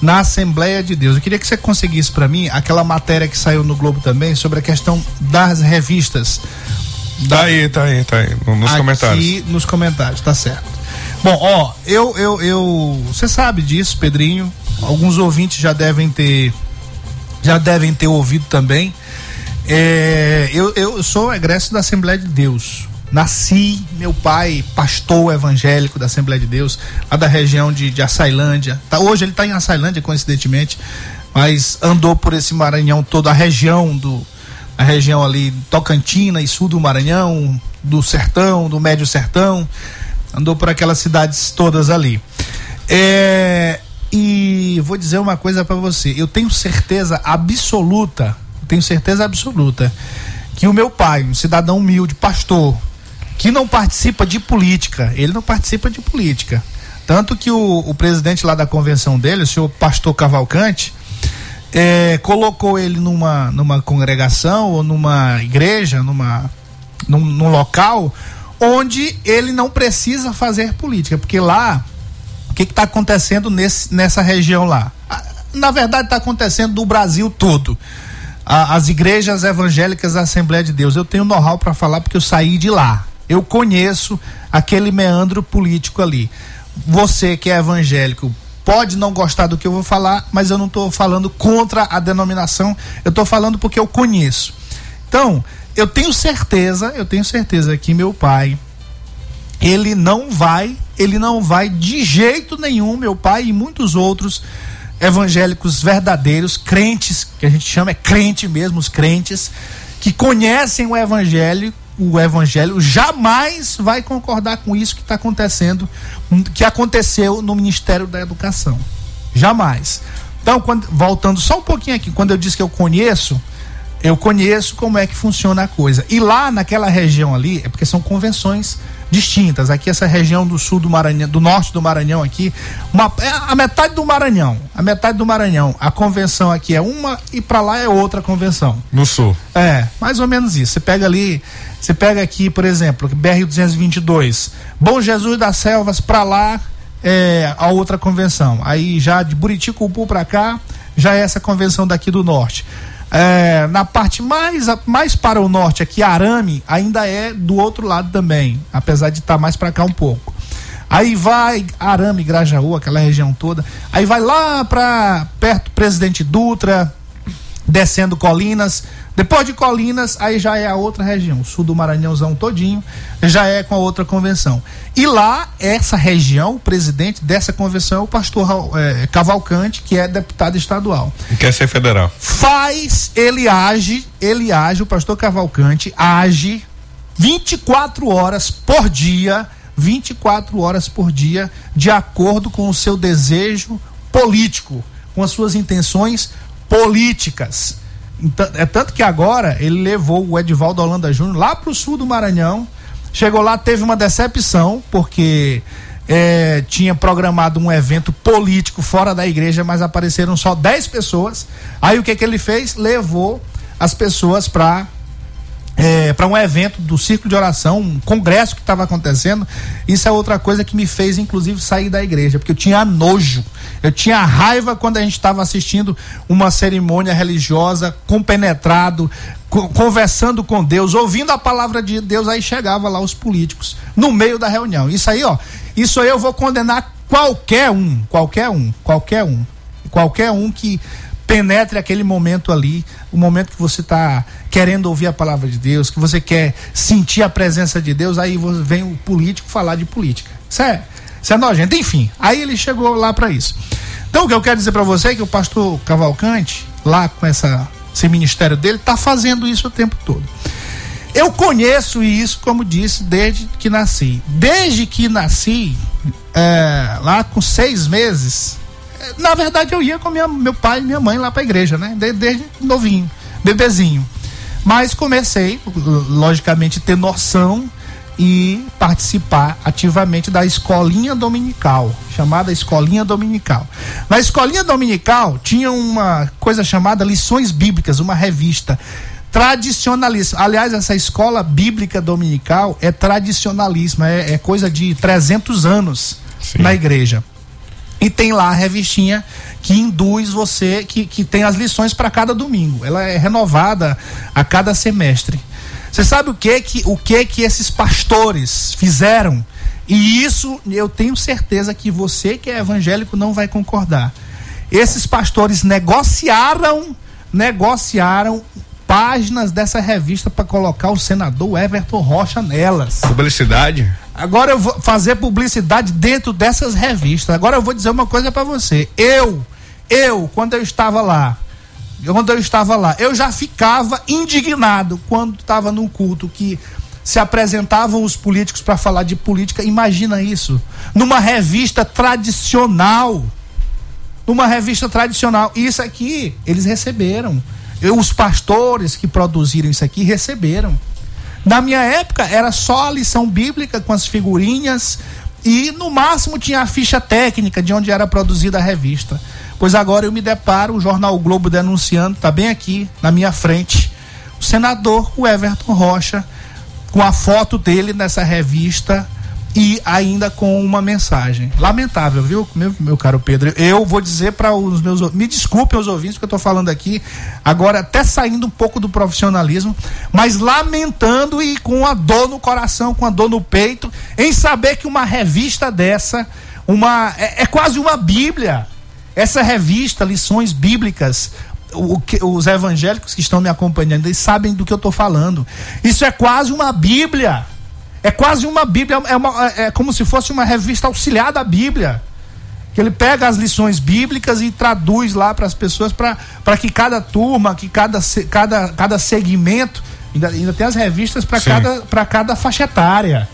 na Assembleia de Deus. Eu queria que você conseguisse para mim aquela matéria que saiu no Globo também sobre a questão das revistas. Tá aí, tá aí, tá aí, no- nos aqui comentários. nos comentários, tá certo. Bom, ó, eu, eu, eu, você sabe disso, Pedrinho. Alguns ouvintes já devem ter, já devem ter ouvido também. É, eu, eu sou egresso da Assembleia de Deus. Nasci, meu pai, pastor evangélico da Assembleia de Deus, lá da região de, de Açailândia. Tá, hoje ele está em Açailândia, coincidentemente, mas andou por esse Maranhão todo, a região do. A região ali Tocantina e sul do Maranhão, do Sertão, do Médio Sertão, andou por aquelas cidades todas ali. É, e vou dizer uma coisa para você, eu tenho certeza absoluta, tenho certeza absoluta que o meu pai, um cidadão humilde, pastor, que não participa de política, ele não participa de política. Tanto que o, o presidente lá da convenção dele, o senhor pastor Cavalcante, é, colocou ele numa, numa congregação ou numa igreja, numa, num, num local onde ele não precisa fazer política, porque lá o que está acontecendo nesse, nessa região lá? Ah, Na verdade, está acontecendo no Brasil todo. As igrejas evangélicas da Assembleia de Deus. Eu tenho know-how para falar porque eu saí de lá. Eu conheço aquele meandro político ali. Você que é evangélico pode não gostar do que eu vou falar, mas eu não estou falando contra a denominação. Eu estou falando porque eu conheço. Então, eu tenho certeza, eu tenho certeza que meu pai, ele não vai, ele não vai de jeito nenhum, meu pai e muitos outros evangélicos verdadeiros, crentes, que a gente chama é crente mesmo, os crentes, que conhecem o evangelho, o evangelho jamais vai concordar com isso que está acontecendo, que aconteceu no Ministério da Educação. Jamais. Então, quando, voltando só um pouquinho aqui, quando eu disse que eu conheço, eu conheço como é que funciona a coisa. E lá naquela região ali, é porque são convenções distintas. Aqui essa região do sul do Maranhão, do norte do Maranhão aqui, uma, é a metade do Maranhão, a metade do Maranhão. A convenção aqui é uma e para lá é outra convenção. No sul. É, mais ou menos isso. Você pega ali, você pega aqui, por exemplo, BR 222, Bom Jesus das Selvas para lá é a outra convenção. Aí já de Buriticupu para cá, já é essa convenção daqui do norte. É, na parte mais, mais para o norte, aqui, Arame, ainda é do outro lado também, apesar de estar tá mais para cá um pouco. Aí vai Arame, Grajaú, aquela região toda. Aí vai lá para perto Presidente Dutra, descendo Colinas. Depois de Colinas, aí já é a outra região, sul do Maranhãozão todinho, já é com a outra convenção. E lá, essa região, o presidente dessa convenção é o pastor é, Cavalcante, que é deputado estadual. E quer ser federal. Faz, ele age, ele age, o pastor Cavalcante age 24 horas por dia, 24 horas por dia, de acordo com o seu desejo político, com as suas intenções políticas. É tanto que agora ele levou o Edivaldo Holanda Júnior lá para o sul do Maranhão. Chegou lá, teve uma decepção, porque é, tinha programado um evento político fora da igreja, mas apareceram só 10 pessoas. Aí o que, que ele fez? Levou as pessoas para é, para um evento do círculo de oração, um congresso que estava acontecendo. Isso é outra coisa que me fez, inclusive, sair da igreja, porque eu tinha nojo, eu tinha raiva quando a gente estava assistindo uma cerimônia religiosa, compenetrado, co conversando com Deus, ouvindo a palavra de Deus, aí chegava lá os políticos no meio da reunião. Isso aí, ó, isso aí eu vou condenar qualquer um, qualquer um, qualquer um, qualquer um que penetre aquele momento ali, o momento que você está querendo ouvir a palavra de Deus, que você quer sentir a presença de Deus, aí vem o político falar de política. Isso é, isso é nojento. Enfim, aí ele chegou lá para isso. Então o que eu quero dizer para você é que o pastor Cavalcante, lá com essa, esse ministério dele, está fazendo isso o tempo todo. Eu conheço isso, como disse, desde que nasci. Desde que nasci, é, lá com seis meses, na verdade eu ia com minha, meu pai e minha mãe lá para a igreja, né? Desde, desde novinho, bebezinho. Mas comecei, logicamente, ter noção e participar ativamente da escolinha dominical, chamada escolinha dominical. Na escolinha dominical tinha uma coisa chamada lições bíblicas, uma revista tradicionalista. Aliás, essa escola bíblica dominical é tradicionalíssima, é, é coisa de 300 anos Sim. na igreja. E tem lá a revistinha que induz você, que, que tem as lições para cada domingo. Ela é renovada a cada semestre. Você sabe o que que o que que esses pastores fizeram? E isso eu tenho certeza que você que é evangélico não vai concordar. Esses pastores negociaram, negociaram páginas dessa revista para colocar o senador Everton Rocha nelas. Publicidade? Agora eu vou fazer publicidade dentro dessas revistas. Agora eu vou dizer uma coisa para você. Eu, eu, quando eu estava lá, quando eu estava lá, eu já ficava indignado quando estava num culto que se apresentavam os políticos para falar de política. Imagina isso, numa revista tradicional, numa revista tradicional. Isso aqui eles receberam. Os pastores que produziram isso aqui receberam. Na minha época era só a lição bíblica com as figurinhas e no máximo tinha a ficha técnica de onde era produzida a revista. Pois agora eu me deparo, o jornal o Globo denunciando, está bem aqui na minha frente, o senador, o Everton Rocha, com a foto dele nessa revista e ainda com uma mensagem. Lamentável, viu, meu, meu caro Pedro? Eu vou dizer para os meus. Me desculpem os ouvintes que eu estou falando aqui, agora até saindo um pouco do profissionalismo, mas lamentando e com a dor no coração, com a dor no peito, em saber que uma revista dessa, uma é, é quase uma Bíblia. Essa revista, Lições Bíblicas, que, os evangélicos que estão me acompanhando, eles sabem do que eu estou falando. Isso é quase uma Bíblia. É quase uma Bíblia, é, uma, é como se fosse uma revista auxiliar da Bíblia. Que ele pega as lições bíblicas e traduz lá para as pessoas, para que cada turma, que cada, cada, cada segmento, ainda, ainda tem as revistas para cada, cada faixa etária.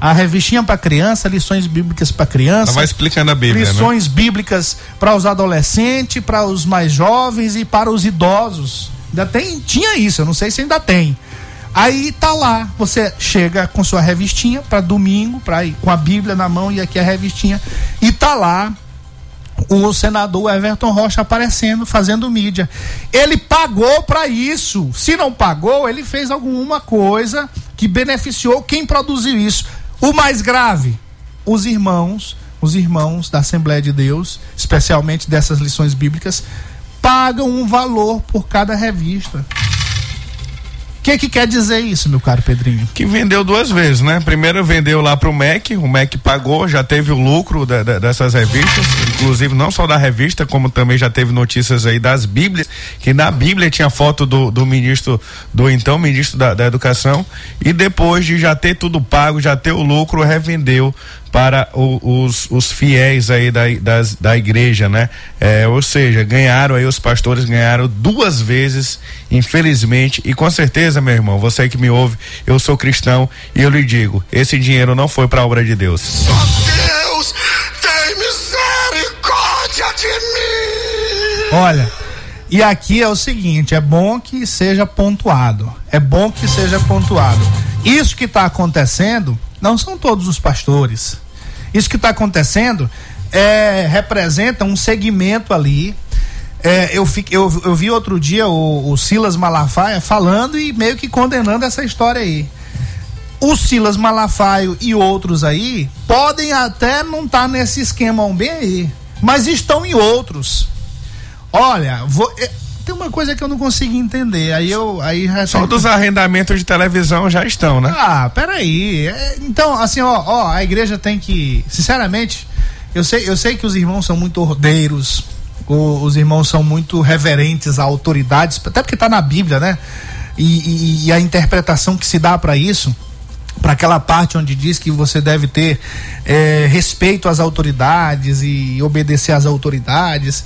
A revistinha para criança, lições bíblicas para criança. Ela vai explicando a Bíblia. Né? Lições né? bíblicas para os adolescentes, para os mais jovens e para os idosos. Ainda tem, tinha isso, eu não sei se ainda tem. Aí tá lá, você chega com sua revistinha para domingo, para ir com a Bíblia na mão e aqui a revistinha, e tá lá o senador Everton Rocha aparecendo, fazendo mídia. Ele pagou para isso. Se não pagou, ele fez alguma coisa que beneficiou quem produziu isso. O mais grave, os irmãos, os irmãos da Assembleia de Deus, especialmente dessas lições bíblicas, pagam um valor por cada revista. O que, que quer dizer isso, meu caro Pedrinho? Que vendeu duas vezes, né? Primeiro vendeu lá pro MEC, o MEC pagou, já teve o lucro da, da, dessas revistas, inclusive não só da revista, como também já teve notícias aí das Bíblias, que na Bíblia tinha foto do, do ministro, do então ministro da, da Educação, e depois de já ter tudo pago, já ter o lucro, revendeu para o, os, os fiéis aí da, das, da igreja, né? É, ou seja, ganharam aí os pastores ganharam duas vezes, infelizmente, e com certeza, meu irmão, você que me ouve, eu sou cristão e eu lhe digo, esse dinheiro não foi para a obra de Deus. Só Deus tem misericórdia de mim. Olha, e aqui é o seguinte, é bom que seja pontuado. É bom que seja pontuado. Isso que está acontecendo não são todos os pastores. Isso que está acontecendo é, representa um segmento ali. É, eu, fiquei, eu, eu vi outro dia o, o Silas Malafaia falando e meio que condenando essa história aí. O Silas Malafaio e outros aí podem até não estar tá nesse esquema bem aí, mas estão em outros. Olha, vou, é, tem uma coisa que eu não consigo entender. Aí eu. Aí Só dos arrendamentos de televisão já estão, né? Ah, peraí. É, então, assim, ó, ó, a igreja tem que. Sinceramente, eu sei, eu sei que os irmãos são muito ordeiros, os irmãos são muito reverentes a autoridades, até porque está na Bíblia, né? E, e, e, a interpretação que se dá para isso, para aquela parte onde diz que você deve ter é, respeito às autoridades e obedecer às autoridades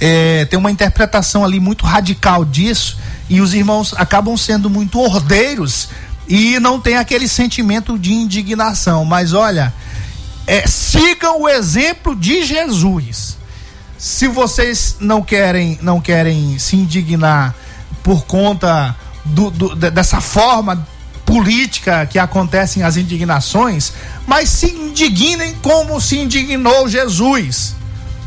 é, tem uma interpretação ali muito radical disso e os irmãos acabam sendo muito ordeiros e não tem aquele sentimento de indignação. Mas olha, é, sigam o exemplo de Jesus. Se vocês não querem, não querem se indignar por conta do, do, dessa forma política que acontecem as indignações, mas se indignem como se indignou Jesus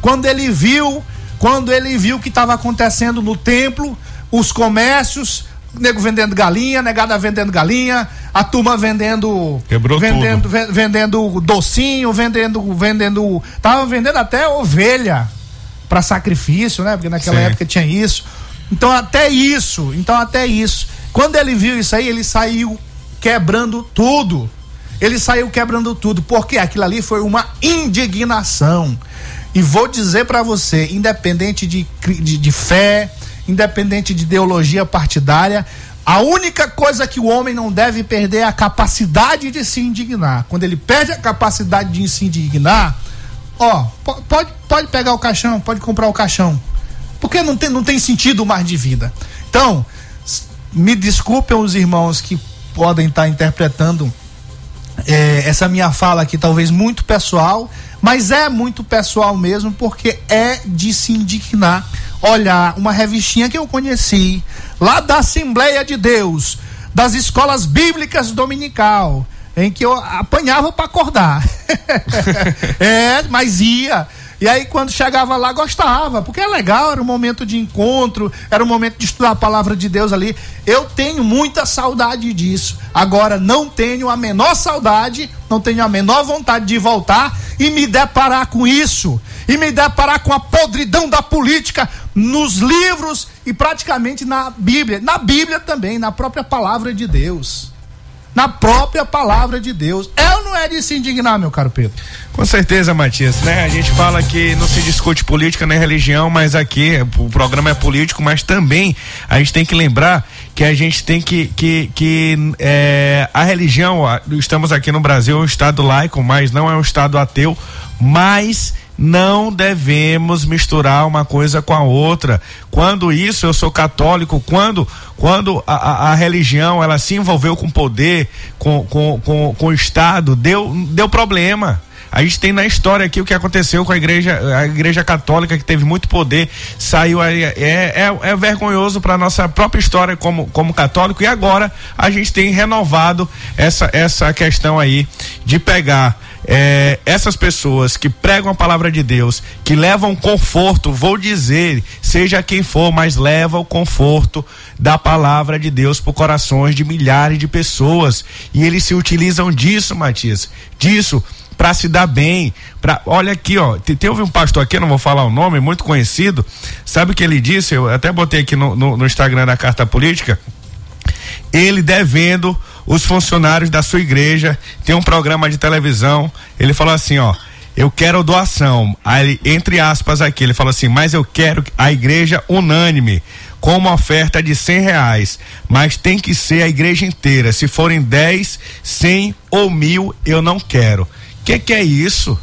quando ele viu quando ele viu o que estava acontecendo no templo, os comércios, nego vendendo galinha, negada vendendo galinha, a turma vendendo Quebrou vendendo tudo. vendendo docinho, vendendo vendendo, tava vendendo até ovelha para sacrifício, né? Porque naquela Sim. época tinha isso. Então até isso, então até isso. Quando ele viu isso aí, ele saiu quebrando tudo. Ele saiu quebrando tudo, porque aquilo ali foi uma indignação. E vou dizer para você, independente de, de, de fé, independente de ideologia partidária, a única coisa que o homem não deve perder é a capacidade de se indignar. Quando ele perde a capacidade de se indignar, ó, pode, pode pegar o caixão, pode comprar o caixão. Porque não tem, não tem sentido mais de vida. Então, me desculpem os irmãos que podem estar interpretando é, essa minha fala aqui, talvez muito pessoal, mas é muito pessoal mesmo, porque é de se indignar. Olhar uma revistinha que eu conheci, lá da Assembleia de Deus, das escolas bíblicas dominical, em que eu apanhava para acordar. é, mas ia. E aí, quando chegava lá, gostava, porque é legal, era um momento de encontro, era um momento de estudar a palavra de Deus ali. Eu tenho muita saudade disso. Agora, não tenho a menor saudade, não tenho a menor vontade de voltar e me deparar com isso. E me deparar com a podridão da política nos livros e praticamente na Bíblia. Na Bíblia também, na própria palavra de Deus na própria palavra de Deus. É ou não é de se indignar, meu caro Pedro? Com certeza, Matias, né? A gente fala que não se discute política nem religião, mas aqui o programa é político, mas também a gente tem que lembrar que a gente tem que que, que é, a religião, estamos aqui no Brasil, é um estado laico, mas não é um estado ateu, mas não devemos misturar uma coisa com a outra. Quando isso, eu sou católico, quando quando a, a, a religião ela se envolveu com poder, com, com, com, com o Estado, deu, deu problema. A gente tem na história aqui o que aconteceu com a igreja, a igreja católica que teve muito poder, saiu aí, é, é, é vergonhoso para nossa própria história como, como católico e agora a gente tem renovado essa, essa questão aí de pegar é, essas pessoas que pregam a palavra de Deus, que levam conforto, vou dizer, seja quem for, mas leva o conforto da palavra de Deus por corações de milhares de pessoas. E eles se utilizam disso, Matias, disso para se dar bem, para olha aqui, ó, te- teve um pastor aqui, não vou falar o nome, muito conhecido, sabe o que ele disse? Eu até botei aqui no, no, no Instagram da Carta Política, ele devendo os funcionários da sua igreja, tem um programa de televisão, ele falou assim, ó, eu quero doação, aí, entre aspas aqui, ele falou assim, mas eu quero a igreja unânime, com uma oferta de cem reais, mas tem que ser a igreja inteira, se forem 10, 100 ou mil, eu não quero. Que que é isso?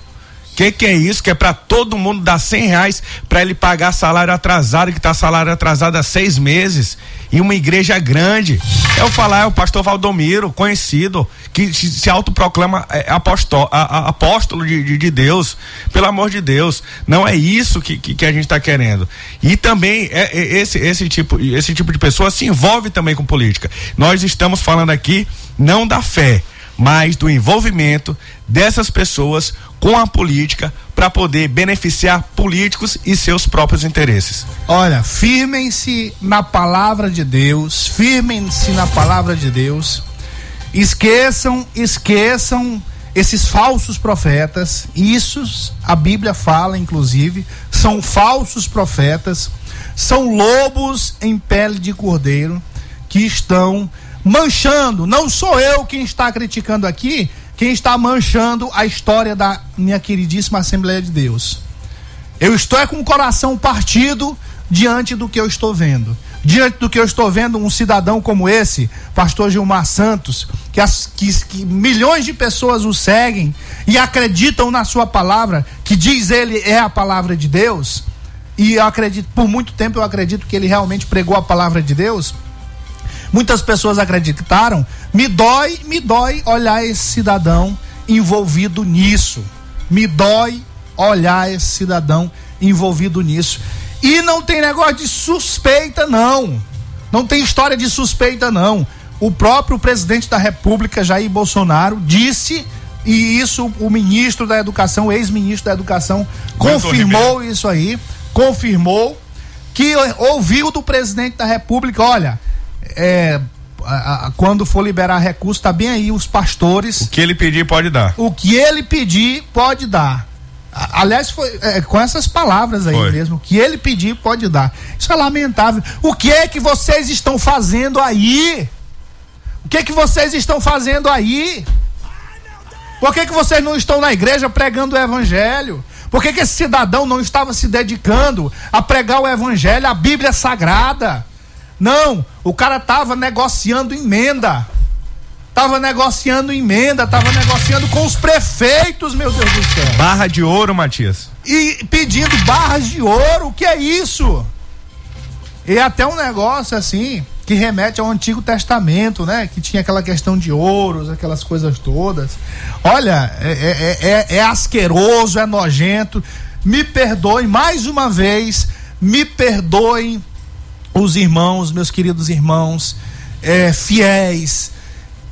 Que que é isso? Que é para todo mundo dar cem reais para ele pagar salário atrasado, que tá salário atrasado há seis meses, em uma igreja grande. Eu falar, é o pastor Valdomiro, conhecido, que se, se autoproclama é, apostó, a- a- apóstolo de, de, de Deus. Pelo amor de Deus. Não é isso que, que, que a gente está querendo. E também é, é esse, esse, tipo, esse tipo de pessoa se envolve também com política. Nós estamos falando aqui não da fé, mas do envolvimento dessas pessoas com a política para poder beneficiar políticos e seus próprios interesses. Olha, firmem-se na palavra de Deus, firmem-se na palavra de Deus. Esqueçam, esqueçam esses falsos profetas. Isso a Bíblia fala, inclusive, são falsos profetas, são lobos em pele de cordeiro que estão manchando. Não sou eu quem está criticando aqui, quem está manchando a história da minha queridíssima Assembleia de Deus. Eu estou é com o coração partido diante do que eu estou vendo. Diante do que eu estou vendo, um cidadão como esse, pastor Gilmar Santos, que, as, que, que milhões de pessoas o seguem e acreditam na sua palavra, que diz ele é a palavra de Deus, e eu acredito, por muito tempo eu acredito que ele realmente pregou a palavra de Deus. Muitas pessoas acreditaram. Me dói, me dói olhar esse cidadão envolvido nisso. Me dói olhar esse cidadão envolvido nisso. E não tem negócio de suspeita, não. Não tem história de suspeita, não. O próprio presidente da República, Jair Bolsonaro, disse, e isso o ministro da Educação, ex-ministro da Educação, confirmou isso aí, confirmou que ouviu do presidente da República, olha, é, a- a- quando for liberar recurso, tá bem aí os pastores. O que ele pedir pode dar. O que ele pedir, pode dar. A- Aliás, foi é, com essas palavras aí Foi. mesmo. O que ele pedir, pode dar. Isso é lamentável. O que é que vocês estão fazendo aí? O que é que vocês estão fazendo aí? Por que, que vocês não estão na igreja pregando o evangelho? Por que, que esse cidadão não estava se dedicando a pregar o evangelho, a Bíblia Sagrada? Não, o cara estava negociando emenda. Tava negociando emenda, tava negociando com os prefeitos, meu Deus do céu. Barra de ouro, Matias. E pedindo barras de ouro, o que é isso? E até um negócio assim, que remete ao Antigo Testamento, né? Que tinha aquela questão de ouros, aquelas coisas todas. Olha, é, é- é- é asqueroso, é nojento. Me perdoem mais uma vez, me perdoem os irmãos, meus queridos irmãos, é, fiéis,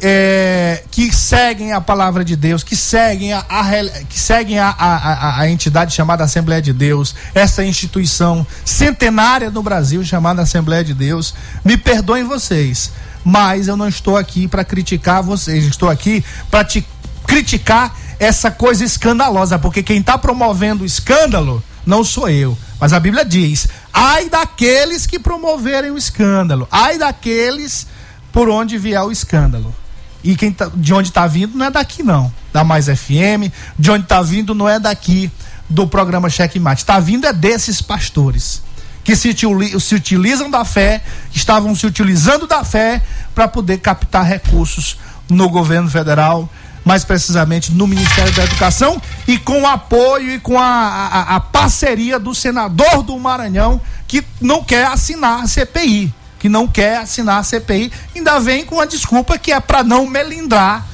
é, que seguem a palavra de Deus, que seguem a, a que seguem a, a- a entidade chamada Assembleia de Deus, essa instituição centenária no Brasil chamada Assembleia de Deus. Me perdoem vocês, mas eu não estou aqui para criticar vocês, estou aqui para te criticar essa coisa escandalosa, porque quem está promovendo o escândalo não sou eu. Mas a Bíblia diz: ai daqueles que promoverem o escândalo, ai daqueles por onde vier o escândalo. E quem tá, de onde está vindo não é daqui, não. Da Mais FM, de onde está vindo não é daqui do programa Checkmate. Está vindo é desses pastores que se, se utilizam da fé, estavam se utilizando da fé para poder captar recursos no governo federal, mais precisamente no Ministério da Educação e com o apoio e com a, a, a parceria do senador do Maranhão que não quer assinar a CPI, que não quer assinar a CPI, ainda vem com a desculpa que é para não melindrar,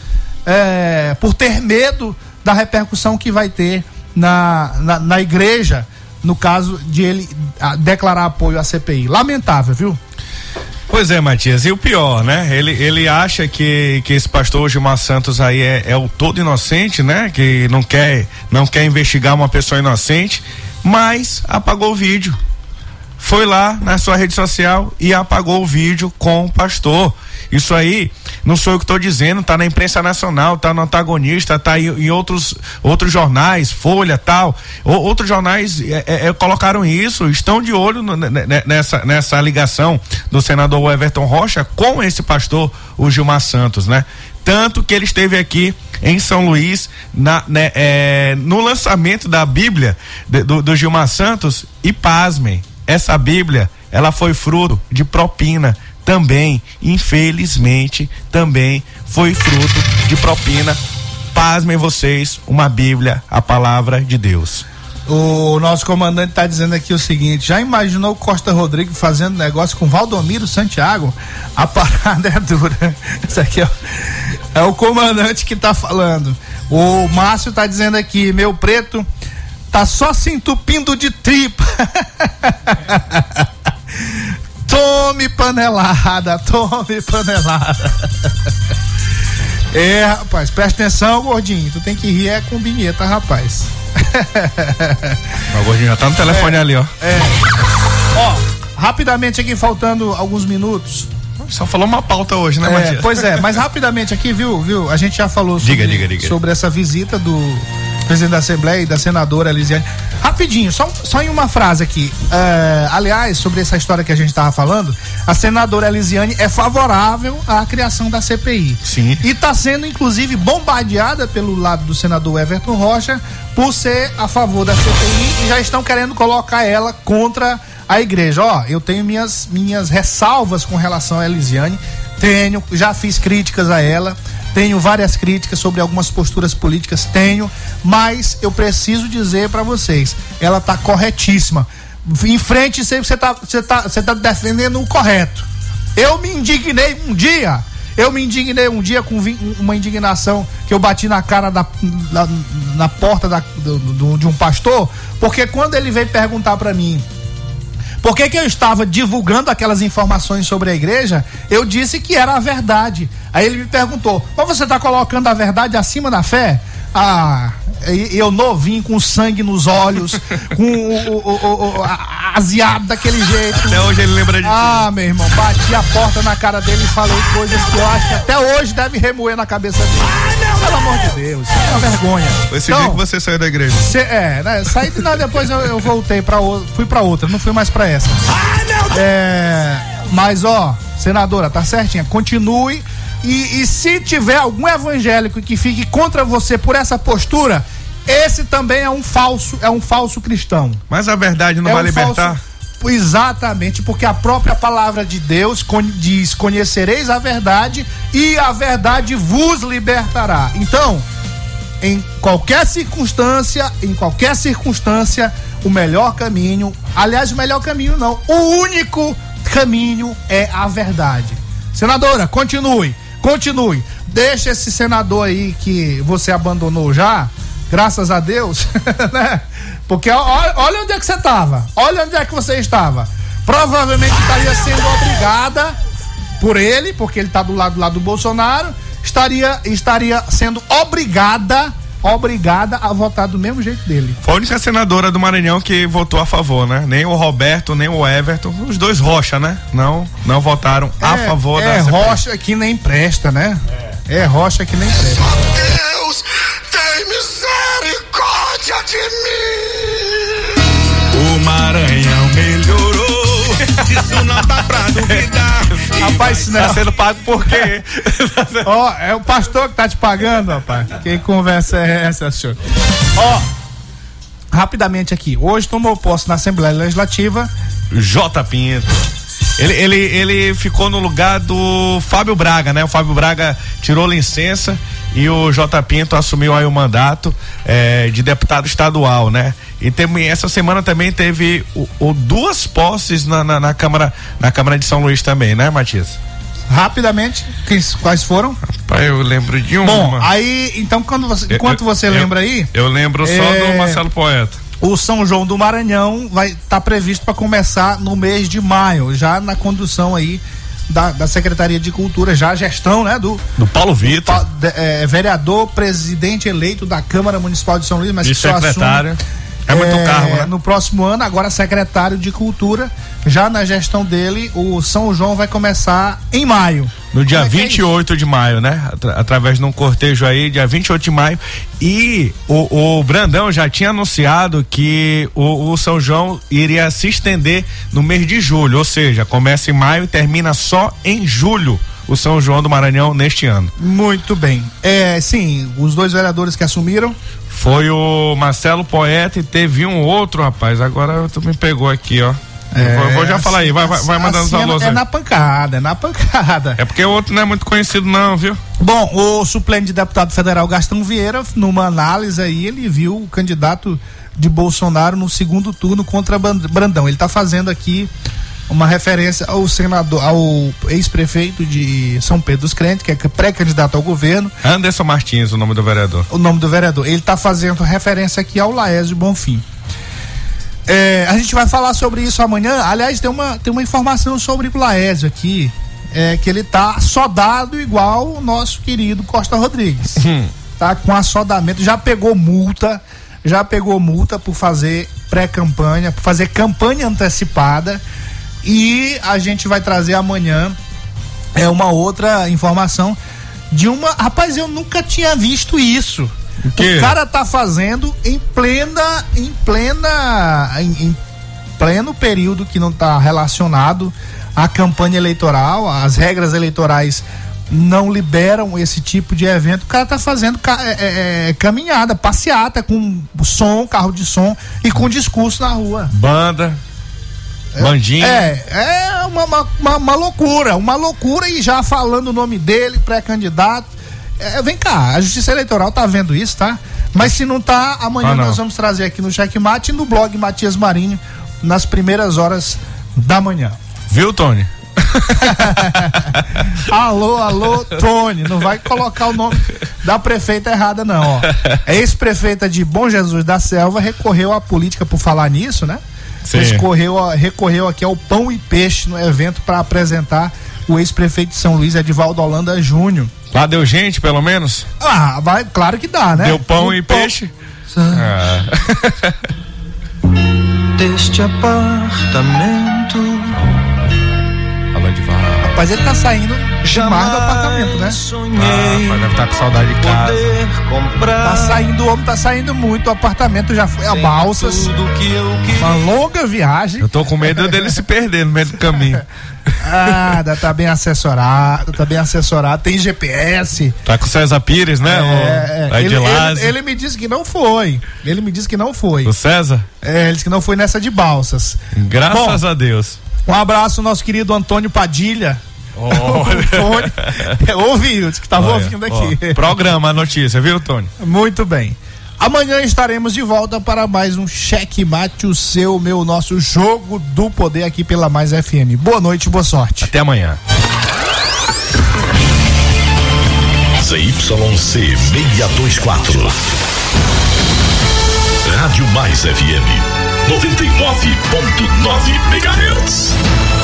é, por ter medo da repercussão que vai ter na, na, na igreja, no caso de ele ah, declarar apoio à CPI. Lamentável, viu? Pois é, Matias, e o pior, né? Ele, ele acha que, que esse pastor Gilmar Santos aí é, é o todo inocente, né? Que não quer, não quer investigar uma pessoa inocente, mas apagou o vídeo. Foi lá na sua rede social e apagou o vídeo com o pastor. Isso aí não sou eu que estou dizendo, tá na imprensa nacional, tá no antagonista, tá em, em outros outros jornais, Folha, tal. O, outros jornais é, é, é, colocaram isso, estão de olho no, nessa nessa ligação do senador Everton Rocha com esse pastor, o Gilmar Santos, né? Tanto que ele esteve aqui em São Luís na, né, é, no lançamento da Bíblia de, do, do Gilmar Santos e pasmem, essa Bíblia ela foi fruto de propina também, infelizmente, também foi fruto de propina. Pasmem vocês, uma Bíblia, a palavra de Deus. O nosso comandante está dizendo aqui o seguinte: já imaginou Costa Rodrigo fazendo negócio com Valdomiro Santiago? A parada é dura. Isso aqui é, é o comandante que está falando. O Márcio está dizendo aqui: meu preto tá só se entupindo de tripa. tome panelada, tome panelada. É, rapaz, presta atenção, gordinho. Tu tem que rir é com vinheta, rapaz. O gordinho já tá no telefone É, ali, ó. É. Ó, rapidamente aqui, faltando alguns minutos. Só falou uma pauta hoje, né, É, Matias? pois é, mas rapidamente aqui, viu, viu? A gente já falou sobre, Diga, diga, diga. sobre essa visita do presidente da Assembleia e da senadora Elisiane. Rapidinho, só, só em uma frase aqui. É, aliás, sobre essa história que a gente estava falando, a senadora Elisiane é favorável à criação da CPI. Sim. E está sendo, inclusive, bombardeada pelo lado do senador Everton Rocha por ser a favor da CPI e já estão querendo colocar ela contra a igreja. Ó, eu tenho minhas, minhas ressalvas com relação a Elisiane, tenho, já fiz críticas a ela, tenho várias críticas sobre algumas posturas políticas, tenho, mas eu preciso dizer para vocês, ela tá corretíssima. Em frente, você tá, você tá, você tá defendendo o correto. Eu me indignei um dia. Eu me indignei um dia com uma indignação que eu bati na cara da, na, na porta da- do- do- de um pastor, porque quando ele veio perguntar para mim por que, que eu estava divulgando aquelas informações sobre a igreja, eu disse que era a verdade. Aí ele me perguntou: mas você está colocando a verdade acima da fé? Ah, eu novinho, com sangue nos olhos, com o, o, o- o- aziado daquele jeito. Até hoje ele lembra de Ah, meu irmão, bati a porta na cara dele e falei coisas que eu acho que até hoje deve remoer na cabeça dele. Pelo amor de Deus, é uma vergonha. Foi esse Então, dia que você saiu da igreja. Cê- é, né? Saí de lá, depois eu, eu voltei pra outra, fui pra outra, não fui mais pra essa. É, mas ó, senadora, tá certinha, continue e, e se tiver algum evangélico que fique contra você por essa postura, esse também é um falso, é um falso cristão. Mas a verdade não É vai um libertar? falso- Exatamente, porque a própria palavra de Deus diz: Conhecereis a verdade e a verdade vos libertará. Então, em qualquer circunstância, em qualquer circunstância, o melhor caminho, aliás, o melhor caminho não, o único caminho é a verdade. Senadora, continue, continue. Deixa esse senador aí que você abandonou já, graças a Deus, né? Porque olha onde é que você estava, olha onde é que você estava. Provavelmente estaria sendo obrigada por ele, porque ele está do lado, do lado do Bolsonaro, estaria, estaria sendo obrigada, obrigada a votar do mesmo jeito dele. Foi a única senadora do Maranhão que votou a favor, né? Nem o Roberto, nem o Everton, os dois Rocha, né? Não, não votaram a É- favor é da CPI. rocha que nem presta, né? É, rocha que nem presta. Deus, tem misericórdia de mim. O Maranhão melhorou, isso não dá pra duvidar. Rapaz, não é- Tá sendo pago por quê? Ó, é o pastor que tá te pagando, rapaz. Quem conversa é essa, senhor? Ó, rapidamente aqui. Hoje tomou posse na Assembleia Legislativa. J. Pinto. Ele, ele, ele ficou no lugar do Fábio Braga, né? O Fábio Braga tirou licença e o J. Pinto assumiu aí o mandato eh, de deputado estadual, né? E essa semana também teve o, o duas posses na, na, na Câmara na Câmara de São Luís também, né, Matias? Rapidamente, quais- foram? Pai, eu lembro de uma. Bom, aí, então, quando você, Eu- enquanto você eu- lembra aí. Eu lembro só É, do Marcelo Poeta. O São João do Maranhão vai estar previsto para começar no mês de maio, já na condução aí da, da Secretaria de Cultura, já a gestão, né, do Do Paulo Vitor. pa- de- é, vereador, presidente eleito da Câmara Municipal de São Luís, mas E que só secretário. assume É muito cargo, né? No próximo ano, agora secretário de Cultura, já na gestão dele, o São João vai começar em maio. No dia Como é que é 28 de maio, né? Atra- através de um cortejo aí, dia 28 de maio. E o, o Brandão já tinha anunciado que o, o São João iria se estender no mês de julho, ou seja, começa em maio e termina só em julho o São João do Maranhão neste ano. Muito bem. É, sim, os dois vereadores que assumiram. Foi o Marcelo Poeta e teve um outro, rapaz. Agora tu me pegou aqui, ó. Eu vou, vou já falar aí, vai, vai, vai mandando os assim é, alôs é aí. na pancada, é na pancada. É porque o outro não é muito conhecido, não, viu? Bom, o suplente de deputado federal Gastão Vieira, numa análise aí, ele viu o candidato de Bolsonaro no segundo turno contra Brandão. Ele está fazendo aqui uma referência ao senador, ao ex-prefeito de São Pedro dos Crentes, que é pré-candidato ao governo, Anderson Martins, o nome do vereador. o nome do vereador. Ele está fazendo referência aqui ao Laésio Bonfim. É, a gente vai falar sobre isso amanhã. Aliás, tem uma, tem uma informação sobre o Laésio aqui, é, que ele tá sodado igual o nosso querido Costa Rodrigues. Tá com assodamento, já pegou multa, já pegou multa por fazer pré-campanha, por fazer campanha antecipada. E a gente vai trazer amanhã é uma outra informação de uma. Rapaz, eu nunca tinha visto isso. quê? O cara tá fazendo em plena. Em plena. Em, em pleno período que não tá relacionado à campanha eleitoral, as regras eleitorais não liberam esse tipo de evento. O cara tá fazendo é, é, é, caminhada, passeata com som, carro de som e com discurso na rua. Banda. Bandinha. É, é uma, uma, uma- loucura, uma loucura e já falando o nome dele, pré-candidato. É, vem cá, a Justiça Eleitoral tá vendo isso, tá? Mas se não tá, amanhã Ah, não. nós vamos trazer aqui no Checkmate e no blog Matias Marinho, nas primeiras horas da manhã. Viu, Tony? alô, alô, Tony, não vai colocar o nome da prefeita errada, não, ó. Ex-prefeita de Bom Jesus da Selva recorreu à política por falar nisso, né? Sim. Recorreu, recorreu aqui ao pão e peixe no evento para apresentar o ex-prefeito de São Luís, Edivaldo Holanda Júnior. Lá deu gente, pelo menos? Ah, vai, claro que dá, né? Deu pão O e peixe? Ah. Deste apartamento. Alô, Edivaldo. Rapaz, ele tá saindo demais do apartamento, né? Ah, mas deve estar com saudade de casa. Tá saindo, o homem tá saindo muito, o apartamento já foi a balsas. Uma longa viagem. Eu tô com medo dele se perder no meio do caminho. Ah, dá- tá bem assessorado, tá bem assessorado, tem GPS. Tá com o César Pires, né? É, o, é, aí de ele, ele, ele me disse que não foi. Ele me disse que não foi. O César? É, ele disse que não foi nessa de balsas. Graças Bom, a Deus. Um abraço nosso querido Antônio Padilha. Antônio, é, ouviu, disse que tava Olha, ouvindo ó, aqui. programa a notícia, viu, Tony? Muito bem. Amanhã estaremos de volta para mais um Cheque Mate, o seu, meu, nosso jogo do poder aqui pela Mais FM. Boa noite, boa sorte. Até amanhã. ZYC 624. Rádio Mais FM 99.9 MHz.